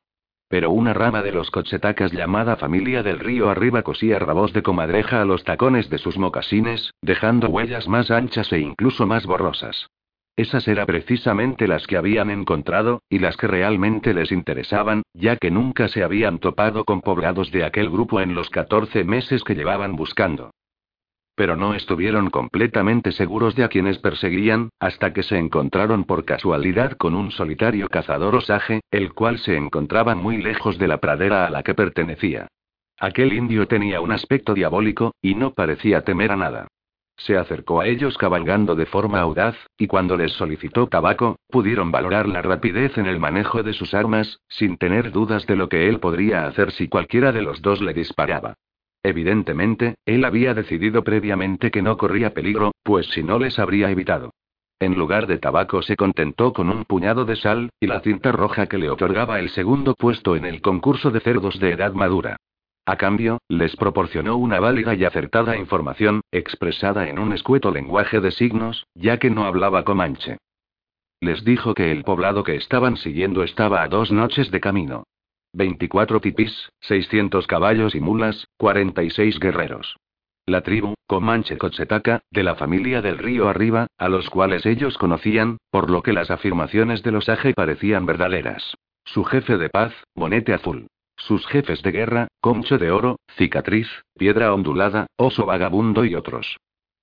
Speaker 1: Pero una rama de los cochetacas llamada familia del río arriba cosía rabos de comadreja a los tacones de sus mocasines, dejando huellas más anchas e incluso más borrosas. Esas eran precisamente las que habían encontrado, y las que realmente les interesaban, ya que nunca se habían topado con poblados de aquel grupo en los 14 meses que llevaban buscando. Pero no estuvieron completamente seguros de a quienes perseguían, hasta que se encontraron por casualidad con un solitario cazador osaje, el cual se encontraba muy lejos de la pradera a la que pertenecía. Aquel indio tenía un aspecto diabólico, y no parecía temer a nada. Se acercó a ellos cabalgando de forma audaz, y cuando les solicitó tabaco, pudieron valorar la rapidez en el manejo de sus armas, sin tener dudas de lo que él podría hacer si cualquiera de los dos le disparaba. Evidentemente, él había decidido previamente que no corría peligro, pues si no les habría evitado. En lugar de tabaco se contentó con un puñado de sal, y la cinta roja que le otorgaba el segundo puesto en el concurso de cerdos de edad madura. A cambio, les proporcionó una válida y acertada información, expresada en un escueto lenguaje de signos, ya que no hablaba comanche. Les dijo que el poblado que estaban siguiendo estaba a dos noches de camino. 24 tipis, 600 caballos y mulas, 46 guerreros. La tribu, Comanche Cochetaka, de la familia del río arriba, a los cuales ellos conocían, por lo que las afirmaciones de los Aje parecían verdaderas. Su jefe de paz, Bonete Azul. Sus jefes de guerra, Concho de Oro, Cicatriz, Piedra Ondulada, Oso Vagabundo y otros.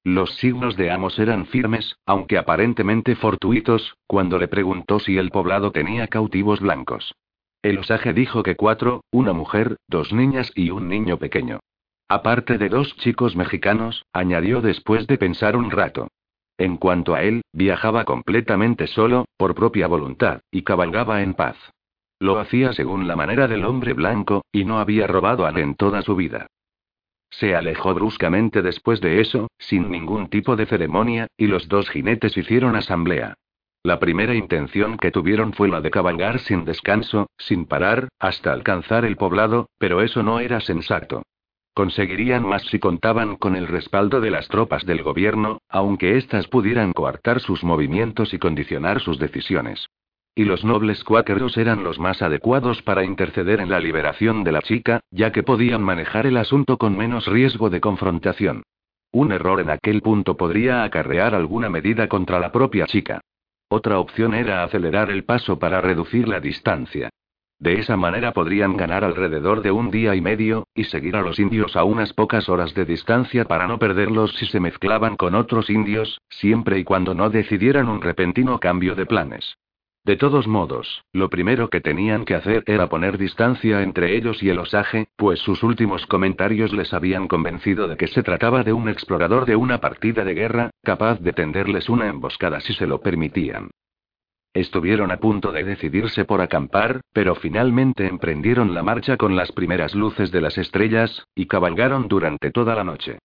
Speaker 1: Los signos de Amos eran firmes, aunque aparentemente fortuitos, cuando le preguntó si el poblado tenía cautivos blancos. El osaje dijo que cuatro, una mujer, dos niñas y un niño pequeño. Aparte de dos chicos mexicanos, añadió después de pensar un rato. En cuanto a él, viajaba completamente solo, por propia voluntad, y cabalgaba en paz. Lo hacía según la manera del hombre blanco, y no había robado a en toda su vida. Se alejó bruscamente después de eso, sin ningún tipo de ceremonia, y los dos jinetes hicieron asamblea. La primera intención que tuvieron fue la de cabalgar sin descanso, sin parar, hasta alcanzar el poblado, pero eso no era sensato. Conseguirían más si contaban con el respaldo de las tropas del gobierno, aunque éstas pudieran coartar sus movimientos y condicionar sus decisiones. Y los nobles cuáqueros eran los más adecuados para interceder en la liberación de la chica, ya que podían manejar el asunto con menos riesgo de confrontación. Un error en aquel punto podría acarrear alguna medida contra la propia chica. Otra opción era acelerar el paso para reducir la distancia. De esa manera podrían ganar alrededor de un día y medio, y seguir a los indios a unas pocas horas de distancia para no perderlos si se mezclaban con otros indios, siempre y cuando no decidieran un repentino cambio de planes. De todos modos, lo primero que tenían que hacer era poner distancia entre ellos y el osaje, pues sus últimos comentarios les habían convencido de que se trataba de un explorador de una partida de guerra, capaz de tenderles una emboscada si se lo permitían. Estuvieron a punto de decidirse por acampar, pero finalmente emprendieron la marcha con las primeras luces de las estrellas, y cabalgaron durante toda la noche.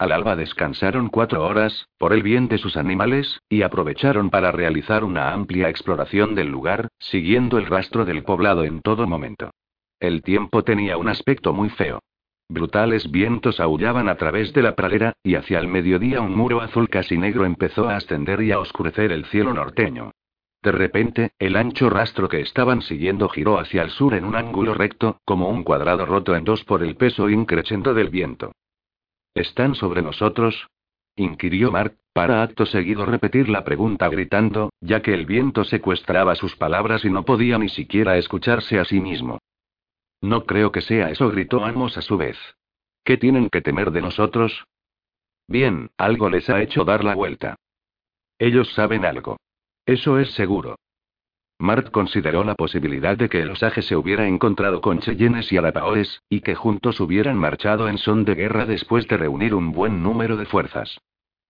Speaker 1: Al alba descansaron cuatro horas, por el bien de sus animales, y aprovecharon para realizar una amplia exploración del lugar, siguiendo el rastro del poblado en todo momento. El tiempo tenía un aspecto muy feo. Brutales vientos aullaban a través de la pradera, y hacia el mediodía un muro azul casi negro empezó a ascender y a oscurecer el cielo norteño. De repente, el ancho rastro que estaban siguiendo giró hacia el sur en un ángulo recto, como un cuadrado roto en dos por el peso increciendo del viento. ¿Están sobre nosotros? inquirió Mark, para acto seguido repetir la pregunta gritando, ya que el viento secuestraba sus palabras y no podía ni siquiera escucharse a sí mismo. No creo que sea eso, gritó Amos a su vez. ¿Qué tienen que temer de nosotros? Bien, algo les ha hecho dar la vuelta. Ellos saben algo. Eso es seguro. Mart consideró la posibilidad de que el Osage se hubiera encontrado con Cheyennes y Arapaoes, y que juntos hubieran marchado en son de guerra después de reunir un buen número de fuerzas.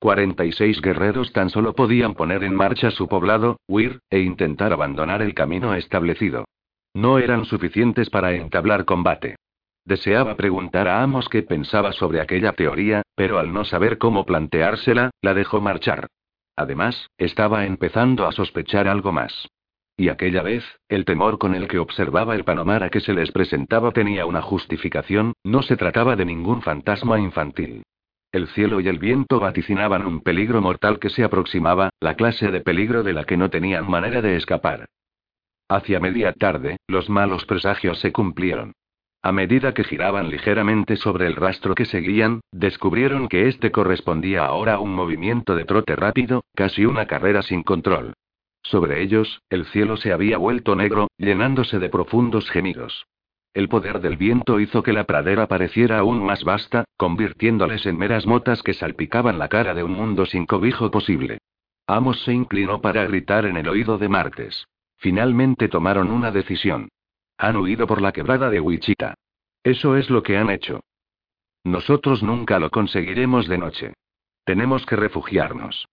Speaker 1: 46 guerreros tan solo podían poner en marcha su poblado, huir, e intentar abandonar el camino establecido. No eran suficientes para entablar combate. Deseaba preguntar a Amos qué pensaba sobre aquella teoría, pero al no saber cómo planteársela, la dejó marchar. Además, estaba empezando a sospechar algo más. Y aquella vez, el temor con el que observaba el panorama que se les presentaba tenía una justificación, no se trataba de ningún fantasma infantil. El cielo y el viento vaticinaban un peligro mortal que se aproximaba, la clase de peligro de la que no tenían manera de escapar. Hacia media tarde, los malos presagios se cumplieron. A medida que giraban ligeramente sobre el rastro que seguían, descubrieron que este correspondía ahora a un movimiento de trote rápido, casi una carrera sin control. Sobre ellos, el cielo se había vuelto negro, llenándose de profundos gemidos. El poder del viento hizo que la pradera pareciera aún más vasta, convirtiéndoles en meras motas que salpicaban la cara de un mundo sin cobijo posible. Amos se inclinó para gritar en el oído de Martes. Finalmente tomaron una decisión. Han huido por la quebrada de Wichita. Eso es lo que han hecho. Nosotros nunca lo conseguiremos de noche. Tenemos que refugiarnos.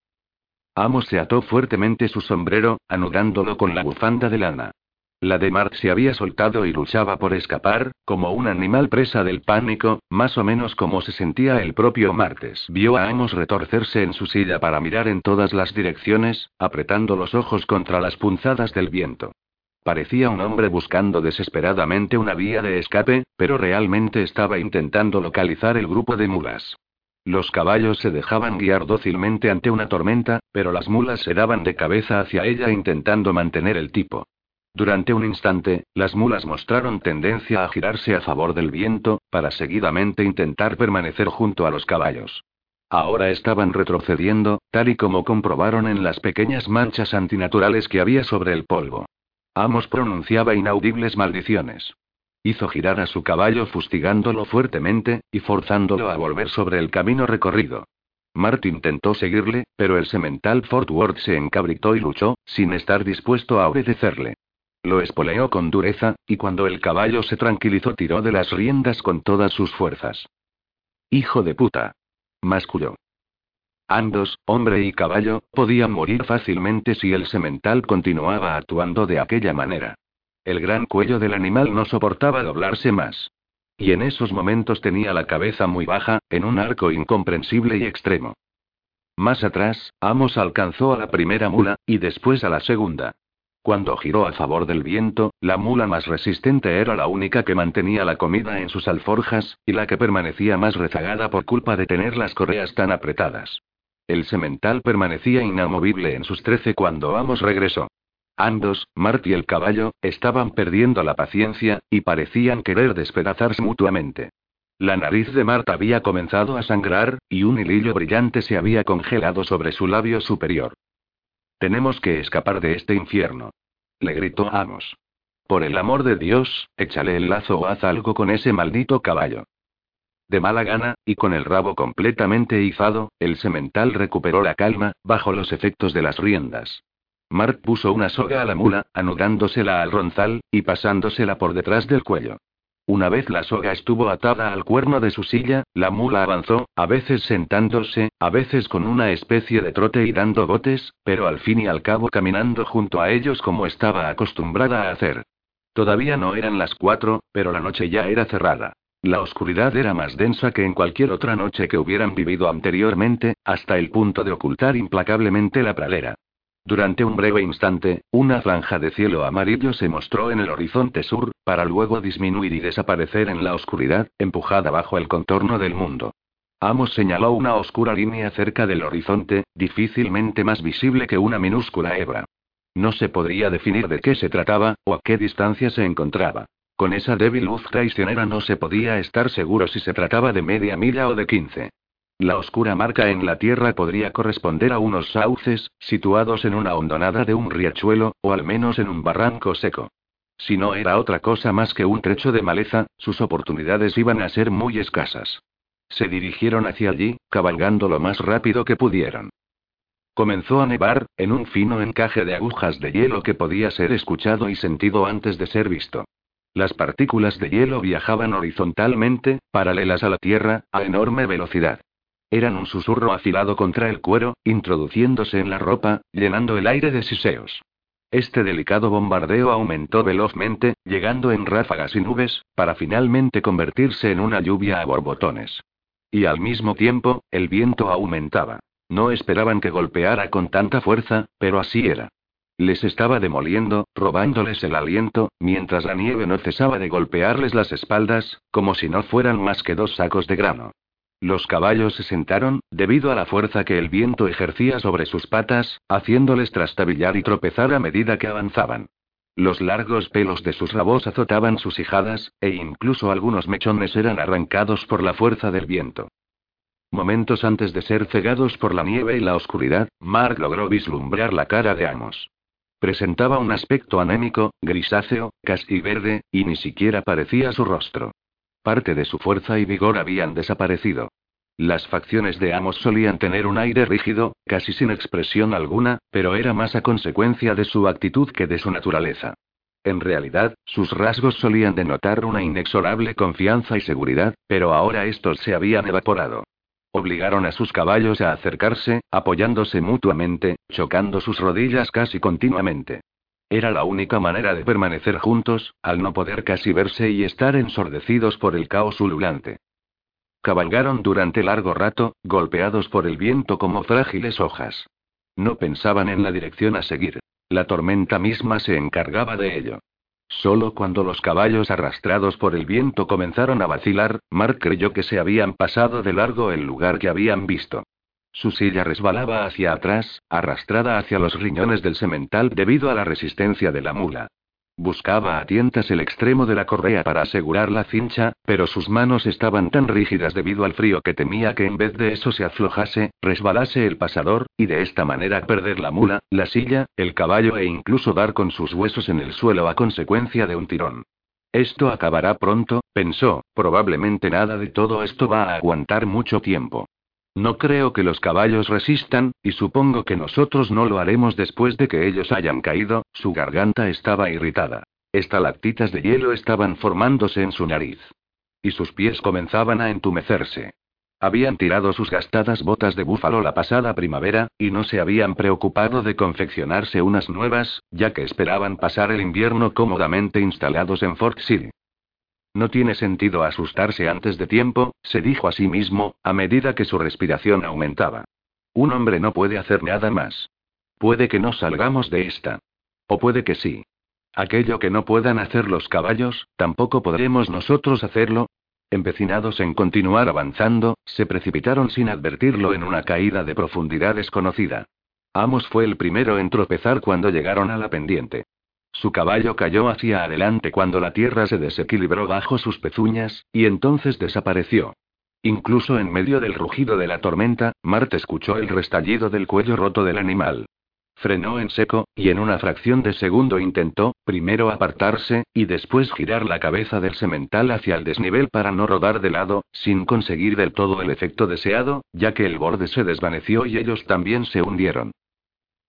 Speaker 1: Amos se ató fuertemente su sombrero, anudándolo con la bufanda de lana. La de Mart se había soltado y luchaba por escapar, como un animal presa del pánico, más o menos como se sentía el propio Martes. Vio a Amos retorcerse en su silla para mirar en todas las direcciones, apretando los ojos contra las punzadas del viento. Parecía un hombre buscando desesperadamente una vía de escape, pero realmente estaba intentando localizar el grupo de mulas. Los caballos se dejaban guiar dócilmente ante una tormenta, pero las mulas se daban de cabeza hacia ella intentando mantener el tipo. Durante un instante, las mulas mostraron tendencia a girarse a favor del viento, para seguidamente intentar permanecer junto a los caballos. Ahora estaban retrocediendo, tal y como comprobaron en las pequeñas manchas antinaturales que había sobre el polvo. Amos pronunciaba inaudibles maldiciones. Hizo girar a su caballo fustigándolo fuertemente, y forzándolo a volver sobre el camino recorrido. Mart intentó seguirle, pero el semental Fort Worth se encabritó y luchó, sin estar dispuesto a obedecerle. Lo espoleó con dureza, y cuando el caballo se tranquilizó tiró de las riendas con todas sus fuerzas. Hijo de puta. Masculló. Ambos, hombre y caballo, podían morir fácilmente si el semental continuaba actuando de aquella manera. El gran cuello del animal no soportaba doblarse más. Y en esos momentos tenía la cabeza muy baja, en un arco incomprensible y extremo. Más atrás, Amos alcanzó a la primera mula, y después a la segunda. Cuando giró a favor del viento, la mula más resistente era la única que mantenía la comida en sus alforjas, y la que permanecía más rezagada por culpa de tener las correas tan apretadas. El semental permanecía inamovible en sus trece cuando Amos regresó. Ambos, Mart y el caballo, estaban perdiendo la paciencia, y parecían querer despedazarse mutuamente. La nariz de Mart había comenzado a sangrar, y un hilillo brillante se había congelado sobre su labio superior. Tenemos que escapar de este infierno. Le gritó Amos. Por el amor de Dios, échale el lazo o haz algo con ese maldito caballo. De mala gana, y con el rabo completamente izado, el semental recuperó la calma, bajo los efectos de las riendas. Mart puso una soga a la mula, anudándosela al ronzal, y pasándosela por detrás del cuello. Una vez la soga estuvo atada al cuerno de su silla, la mula avanzó, a veces sentándose, a veces con una especie de trote y dando botes, pero al fin y al cabo caminando junto a ellos como estaba acostumbrada a hacer. Todavía no eran las cuatro, pero la noche ya era cerrada. La oscuridad era más densa que en cualquier otra noche que hubieran vivido anteriormente, hasta el punto de ocultar implacablemente la pradera. Durante un breve instante, una franja de cielo amarillo se mostró en el horizonte sur, para luego disminuir y desaparecer en la oscuridad, empujada bajo el contorno del mundo. Amos señaló una oscura línea cerca del horizonte, difícilmente más visible que una minúscula hebra. No se podría definir de qué se trataba, o a qué distancia se encontraba. Con esa débil luz traicionera no se podía estar seguro si se trataba de media milla o de quince. La oscura marca en la tierra podría corresponder a unos sauces, situados en una hondonada de un riachuelo, o al menos en un barranco seco. Si no era otra cosa más que un trecho de maleza, sus oportunidades iban a ser muy escasas. Se dirigieron hacia allí, cabalgando lo más rápido que pudieron. Comenzó a nevar, en un fino encaje de agujas de hielo que podía ser escuchado y sentido antes de ser visto. Las partículas de hielo viajaban horizontalmente, paralelas a la Tierra, a enorme velocidad. Eran un susurro afilado contra el cuero, introduciéndose en la ropa, llenando el aire de siseos. Este delicado bombardeo aumentó velozmente, llegando en ráfagas y nubes, para finalmente convertirse en una lluvia a borbotones. Y al mismo tiempo, el viento aumentaba. No esperaban que golpeara con tanta fuerza, pero así era. Les estaba demoliendo, robándoles el aliento, mientras la nieve no cesaba de golpearles las espaldas, como si no fueran más que dos sacos de grano. Los caballos se sentaron, debido a la fuerza que el viento ejercía sobre sus patas, haciéndoles trastabillar y tropezar a medida que avanzaban. Los largos pelos de sus rabos azotaban sus hijadas, e incluso algunos mechones eran arrancados por la fuerza del viento. Momentos antes de ser cegados por la nieve y la oscuridad, Mark logró vislumbrar la cara de Amos. Presentaba un aspecto anémico, grisáceo, casi verde, y ni siquiera parecía su rostro. Parte de su fuerza y vigor habían desaparecido. Las facciones de Amos solían tener un aire rígido, casi sin expresión alguna, pero era más a consecuencia de su actitud que de su naturaleza. En realidad, sus rasgos solían denotar una inexorable confianza y seguridad, pero ahora estos se habían evaporado. Obligaron a sus caballos a acercarse, apoyándose mutuamente, chocando sus rodillas casi continuamente. Era la única manera de permanecer juntos, al no poder casi verse y estar ensordecidos por el caos ululante. Cabalgaron durante largo rato, golpeados por el viento como frágiles hojas. No pensaban en la dirección a seguir. La tormenta misma se encargaba de ello. Solo cuando los caballos arrastrados por el viento comenzaron a vacilar, Mark creyó que se habían pasado de largo el lugar que habían visto. Su silla resbalaba hacia atrás, arrastrada hacia los riñones del semental debido a la resistencia de la mula. Buscaba a tientas el extremo de la correa para asegurar la cincha, pero sus manos estaban tan rígidas debido al frío que temía que en vez de eso se aflojase, resbalase el pasador, y de esta manera perder la mula, la silla, el caballo e incluso dar con sus huesos en el suelo a consecuencia de un tirón. Esto acabará pronto, pensó, probablemente nada de todo esto va a aguantar mucho tiempo. No creo que los caballos resistan, y supongo que nosotros no lo haremos después de que ellos hayan caído, su garganta estaba irritada. Estalactitas de hielo estaban formándose en su nariz. Y sus pies comenzaban a entumecerse. Habían tirado sus gastadas botas de búfalo la pasada primavera, y no se habían preocupado de confeccionarse unas nuevas, ya que esperaban pasar el invierno cómodamente instalados en Fort City. No tiene sentido asustarse antes de tiempo, se dijo a sí mismo, a medida que su respiración aumentaba. Un hombre no puede hacer nada más. Puede que no salgamos de esta. O puede que sí. Aquello que no puedan hacer los caballos, tampoco podremos nosotros hacerlo. Empecinados en continuar avanzando, se precipitaron sin advertirlo en una caída de profundidad desconocida. Amos fue el primero en tropezar cuando llegaron a la pendiente. Su caballo cayó hacia adelante cuando la tierra se desequilibró bajo sus pezuñas, y entonces desapareció. Incluso en medio del rugido de la tormenta, Marte escuchó el restallido del cuello roto del animal. Frenó en seco, y en una fracción de segundo intentó, primero apartarse, y después girar la cabeza del semental hacia el desnivel para no rodar de lado, sin conseguir del todo el efecto deseado, ya que el borde se desvaneció y ellos también se hundieron.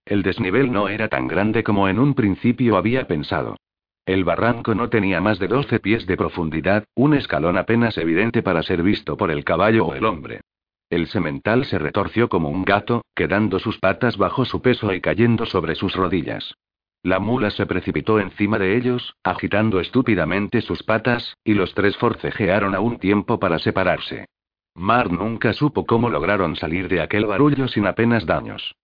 Speaker 1: El desnivel no era tan grande como en un principio había pensado. El barranco no tenía más de 12 pies de profundidad, un escalón apenas evidente para ser visto por el caballo o el hombre. El semental se retorció como un gato, quedando sus patas bajo su peso y cayendo sobre sus rodillas. La mula se precipitó encima de ellos, agitando estúpidamente sus patas, y los tres forcejearon a un tiempo para separarse. Mar nunca supo cómo lograron salir de aquel barullo sin apenas daños.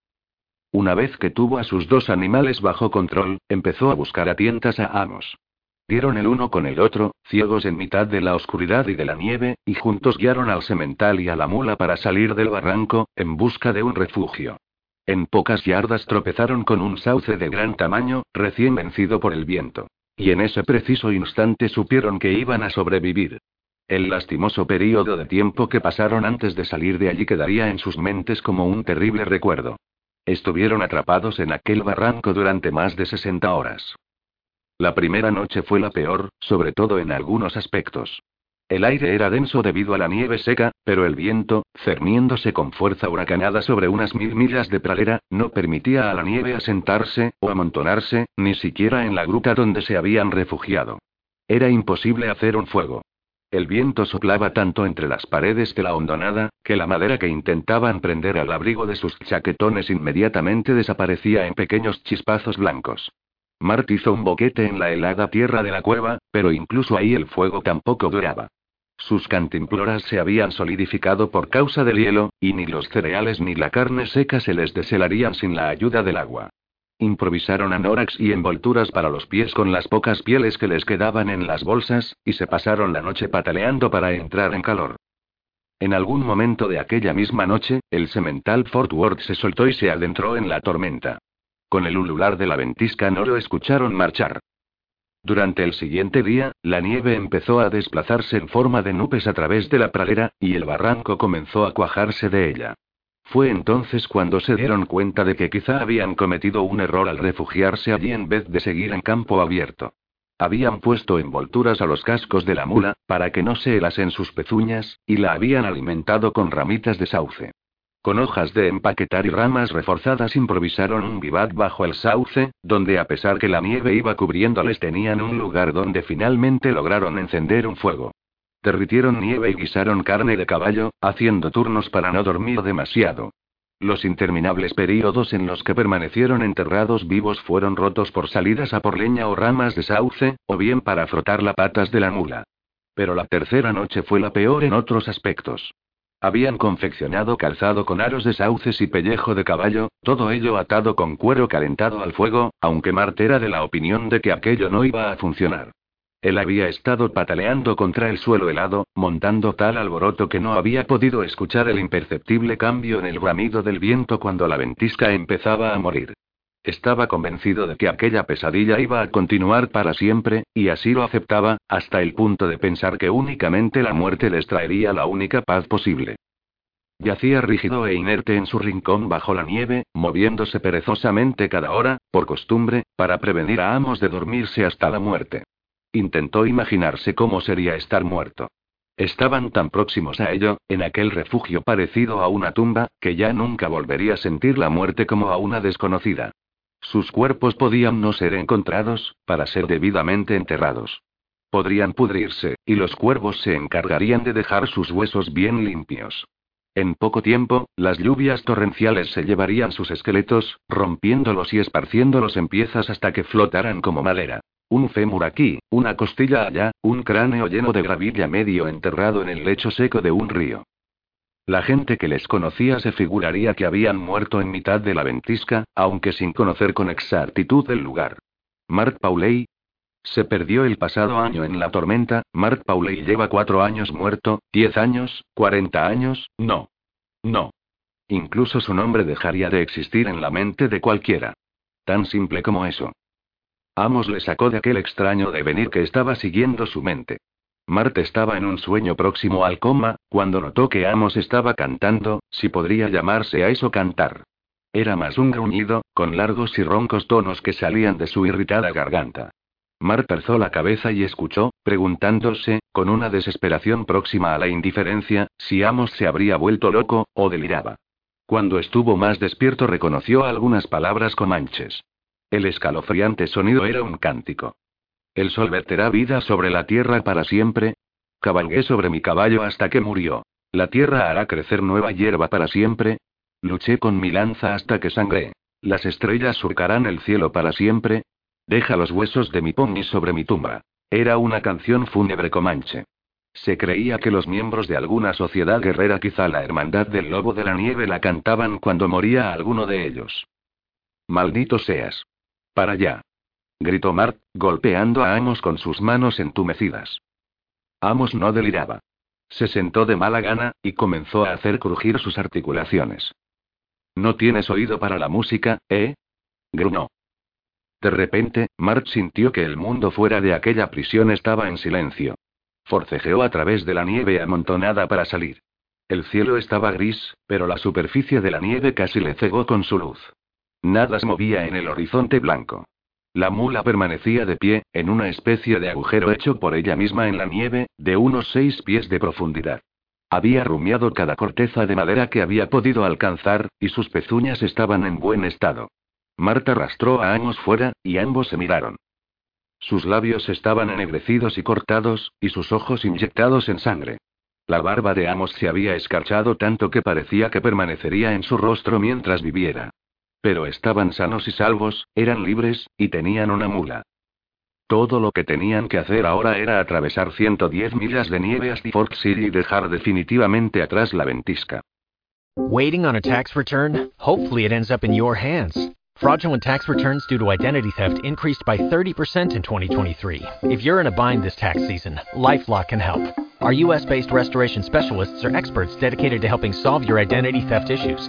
Speaker 1: Una vez que tuvo a sus dos animales bajo control, empezó a buscar a tientas a Amos. Dieron el uno con el otro, ciegos en mitad de la oscuridad y de la nieve, y juntos guiaron al semental y a la mula para salir del barranco, en busca de un refugio. En pocas yardas tropezaron con un sauce de gran tamaño, recién vencido por el viento. Y en ese preciso instante supieron que iban a sobrevivir. El lastimoso período de tiempo que pasaron antes de salir de allí quedaría en sus mentes como un terrible recuerdo. Estuvieron atrapados en aquel barranco durante más de 60 horas. La primera noche fue la peor, sobre todo en algunos aspectos. El aire era denso debido a la nieve seca, pero el viento, cerniéndose con fuerza huracanada sobre unas mil millas de pradera, no permitía a la nieve asentarse, o amontonarse, ni siquiera en la gruta donde se habían refugiado. Era imposible hacer un fuego. El viento soplaba tanto entre las paredes de la hondonada, que la madera que intentaban prender al abrigo de sus chaquetones inmediatamente desaparecía en pequeños chispazos blancos. Mart hizo un boquete en la helada tierra de la cueva, pero incluso ahí el fuego tampoco duraba. Sus cantimploras se habían solidificado por causa del hielo, y ni los cereales ni la carne seca se les deshelarían sin la ayuda del agua. Improvisaron anórax y envolturas para los pies con las pocas pieles que les quedaban en las bolsas, y se pasaron la noche pataleando para entrar en calor. En algún momento de aquella misma noche, el semental Fort Worth se soltó y se adentró en la tormenta. Con el ulular de la ventisca no lo escucharon marchar. Durante el siguiente día, la nieve empezó a desplazarse en forma de nubes a través de la pradera, y el barranco comenzó a cuajarse de ella. Fue entonces cuando se dieron cuenta de que quizá habían cometido un error al refugiarse allí en vez de seguir en campo abierto. Habían puesto envolturas a los cascos de la mula, para que no se helasen sus pezuñas, y la habían alimentado con ramitas de sauce. Con hojas de empaquetar y ramas reforzadas improvisaron un vivat bajo el sauce, donde a pesar que la nieve iba cubriéndoles tenían un lugar donde finalmente lograron encender un fuego. Derritieron nieve y guisaron carne de caballo, haciendo turnos para no dormir demasiado. Los interminables períodos en los que permanecieron enterrados vivos fueron rotos por salidas a por leña o ramas de sauce, o bien para frotar las patas de la mula. Pero la tercera noche fue la peor en otros aspectos. Habían confeccionado calzado con aros de sauces y pellejo de caballo, todo ello atado con cuero calentado al fuego, aunque Mart era de la opinión de que aquello no iba a funcionar. Él había estado pataleando contra el suelo helado, montando tal alboroto que no había podido escuchar el imperceptible cambio en el bramido del viento cuando la ventisca empezaba a morir. Estaba convencido de que aquella pesadilla iba a continuar para siempre, y así lo aceptaba, hasta el punto de pensar que únicamente la muerte les traería la única paz posible. Yacía rígido e inerte en su rincón bajo la nieve, moviéndose perezosamente cada hora, por costumbre, para prevenir a Amos de dormirse hasta la muerte. Intentó imaginarse cómo sería estar muerto. Estaban tan próximos a ello, en aquel refugio parecido a una tumba, que ya nunca volvería a sentir la muerte como a una desconocida. Sus cuerpos podían no ser encontrados, para ser debidamente enterrados. Podrían pudrirse, y los cuervos se encargarían de dejar sus huesos bien limpios. En poco tiempo, las lluvias torrenciales se llevarían sus esqueletos, rompiéndolos y esparciéndolos en piezas hasta que flotaran como madera. Un fémur aquí, una costilla allá, un cráneo lleno de gravilla medio enterrado en el lecho seco de un río. La gente que les conocía se figuraría que habían muerto en mitad de la ventisca, aunque sin conocer con exactitud el lugar. Mark Pauley. Se perdió el pasado año en la tormenta, Mark Pauley lleva cuatro años muerto, diez años, cuarenta años, no. No. Incluso su nombre dejaría de existir en la mente de cualquiera. Tan simple como eso. Amos le sacó de aquel extraño devenir que estaba siguiendo su mente. Marte estaba en un sueño próximo al coma, cuando notó que Amos estaba cantando, si podría llamarse a eso cantar. Era más un gruñido, con largos y roncos tonos que salían de su irritada garganta. Mart alzó la cabeza y escuchó, preguntándose, con una desesperación próxima a la indiferencia, si Amos se habría vuelto loco, o deliraba. Cuando estuvo más despierto reconoció algunas palabras comanches. El escalofriante sonido era un cántico. El sol verterá vida sobre la tierra para siempre. Cabalgué sobre mi caballo hasta que murió. La tierra hará crecer nueva hierba para siempre. Luché con mi lanza hasta que sangré. Las estrellas surcarán el cielo para siempre. Deja los huesos de mi pony sobre mi tumba. Era una canción fúnebre comanche. Se creía que los miembros de alguna sociedad guerrera, quizá la Hermandad del Lobo de la Nieve, la cantaban cuando moría alguno de ellos. Maldito seas. Para allá. Gritó Mart, golpeando a Amos con sus manos entumecidas. Amos no deliraba. Se sentó de mala gana, y comenzó a hacer crujir sus articulaciones. ¿No tienes oído para la música, eh? Grunó. De repente, Mart sintió que el mundo fuera de aquella prisión estaba en silencio. Forcejeó a través de la nieve amontonada para salir. El cielo estaba gris, pero la superficie de la nieve casi le cegó con su luz. Nada se movía en el horizonte blanco. La mula permanecía de pie, en una especie de agujero hecho por ella misma en la nieve, de unos seis pies de profundidad. Había rumiado cada corteza de madera que había podido alcanzar, y sus pezuñas estaban en buen estado. Marta arrastró a Amos fuera, y ambos se miraron. Sus labios estaban ennegrecidos y cortados, y sus ojos inyectados en sangre. La barba de Amos se había escarchado tanto que parecía que permanecería en su rostro mientras viviera. Pero estaban sanos y salvos, eran libres, y tenían una mula. Todo lo que tenían que hacer ahora era atravesar 110 millas de nieve hasta Fort City y dejar definitivamente atrás la ventisca.
Speaker 2: Waiting on a tax return? Hopefully it ends up in your hands. Fraudulent tax returns due to identity theft increased by 30% in 2023. If you're in a bind this tax season, LifeLock can help. Our US based restoration specialists are experts dedicated to helping solve your identity theft issues.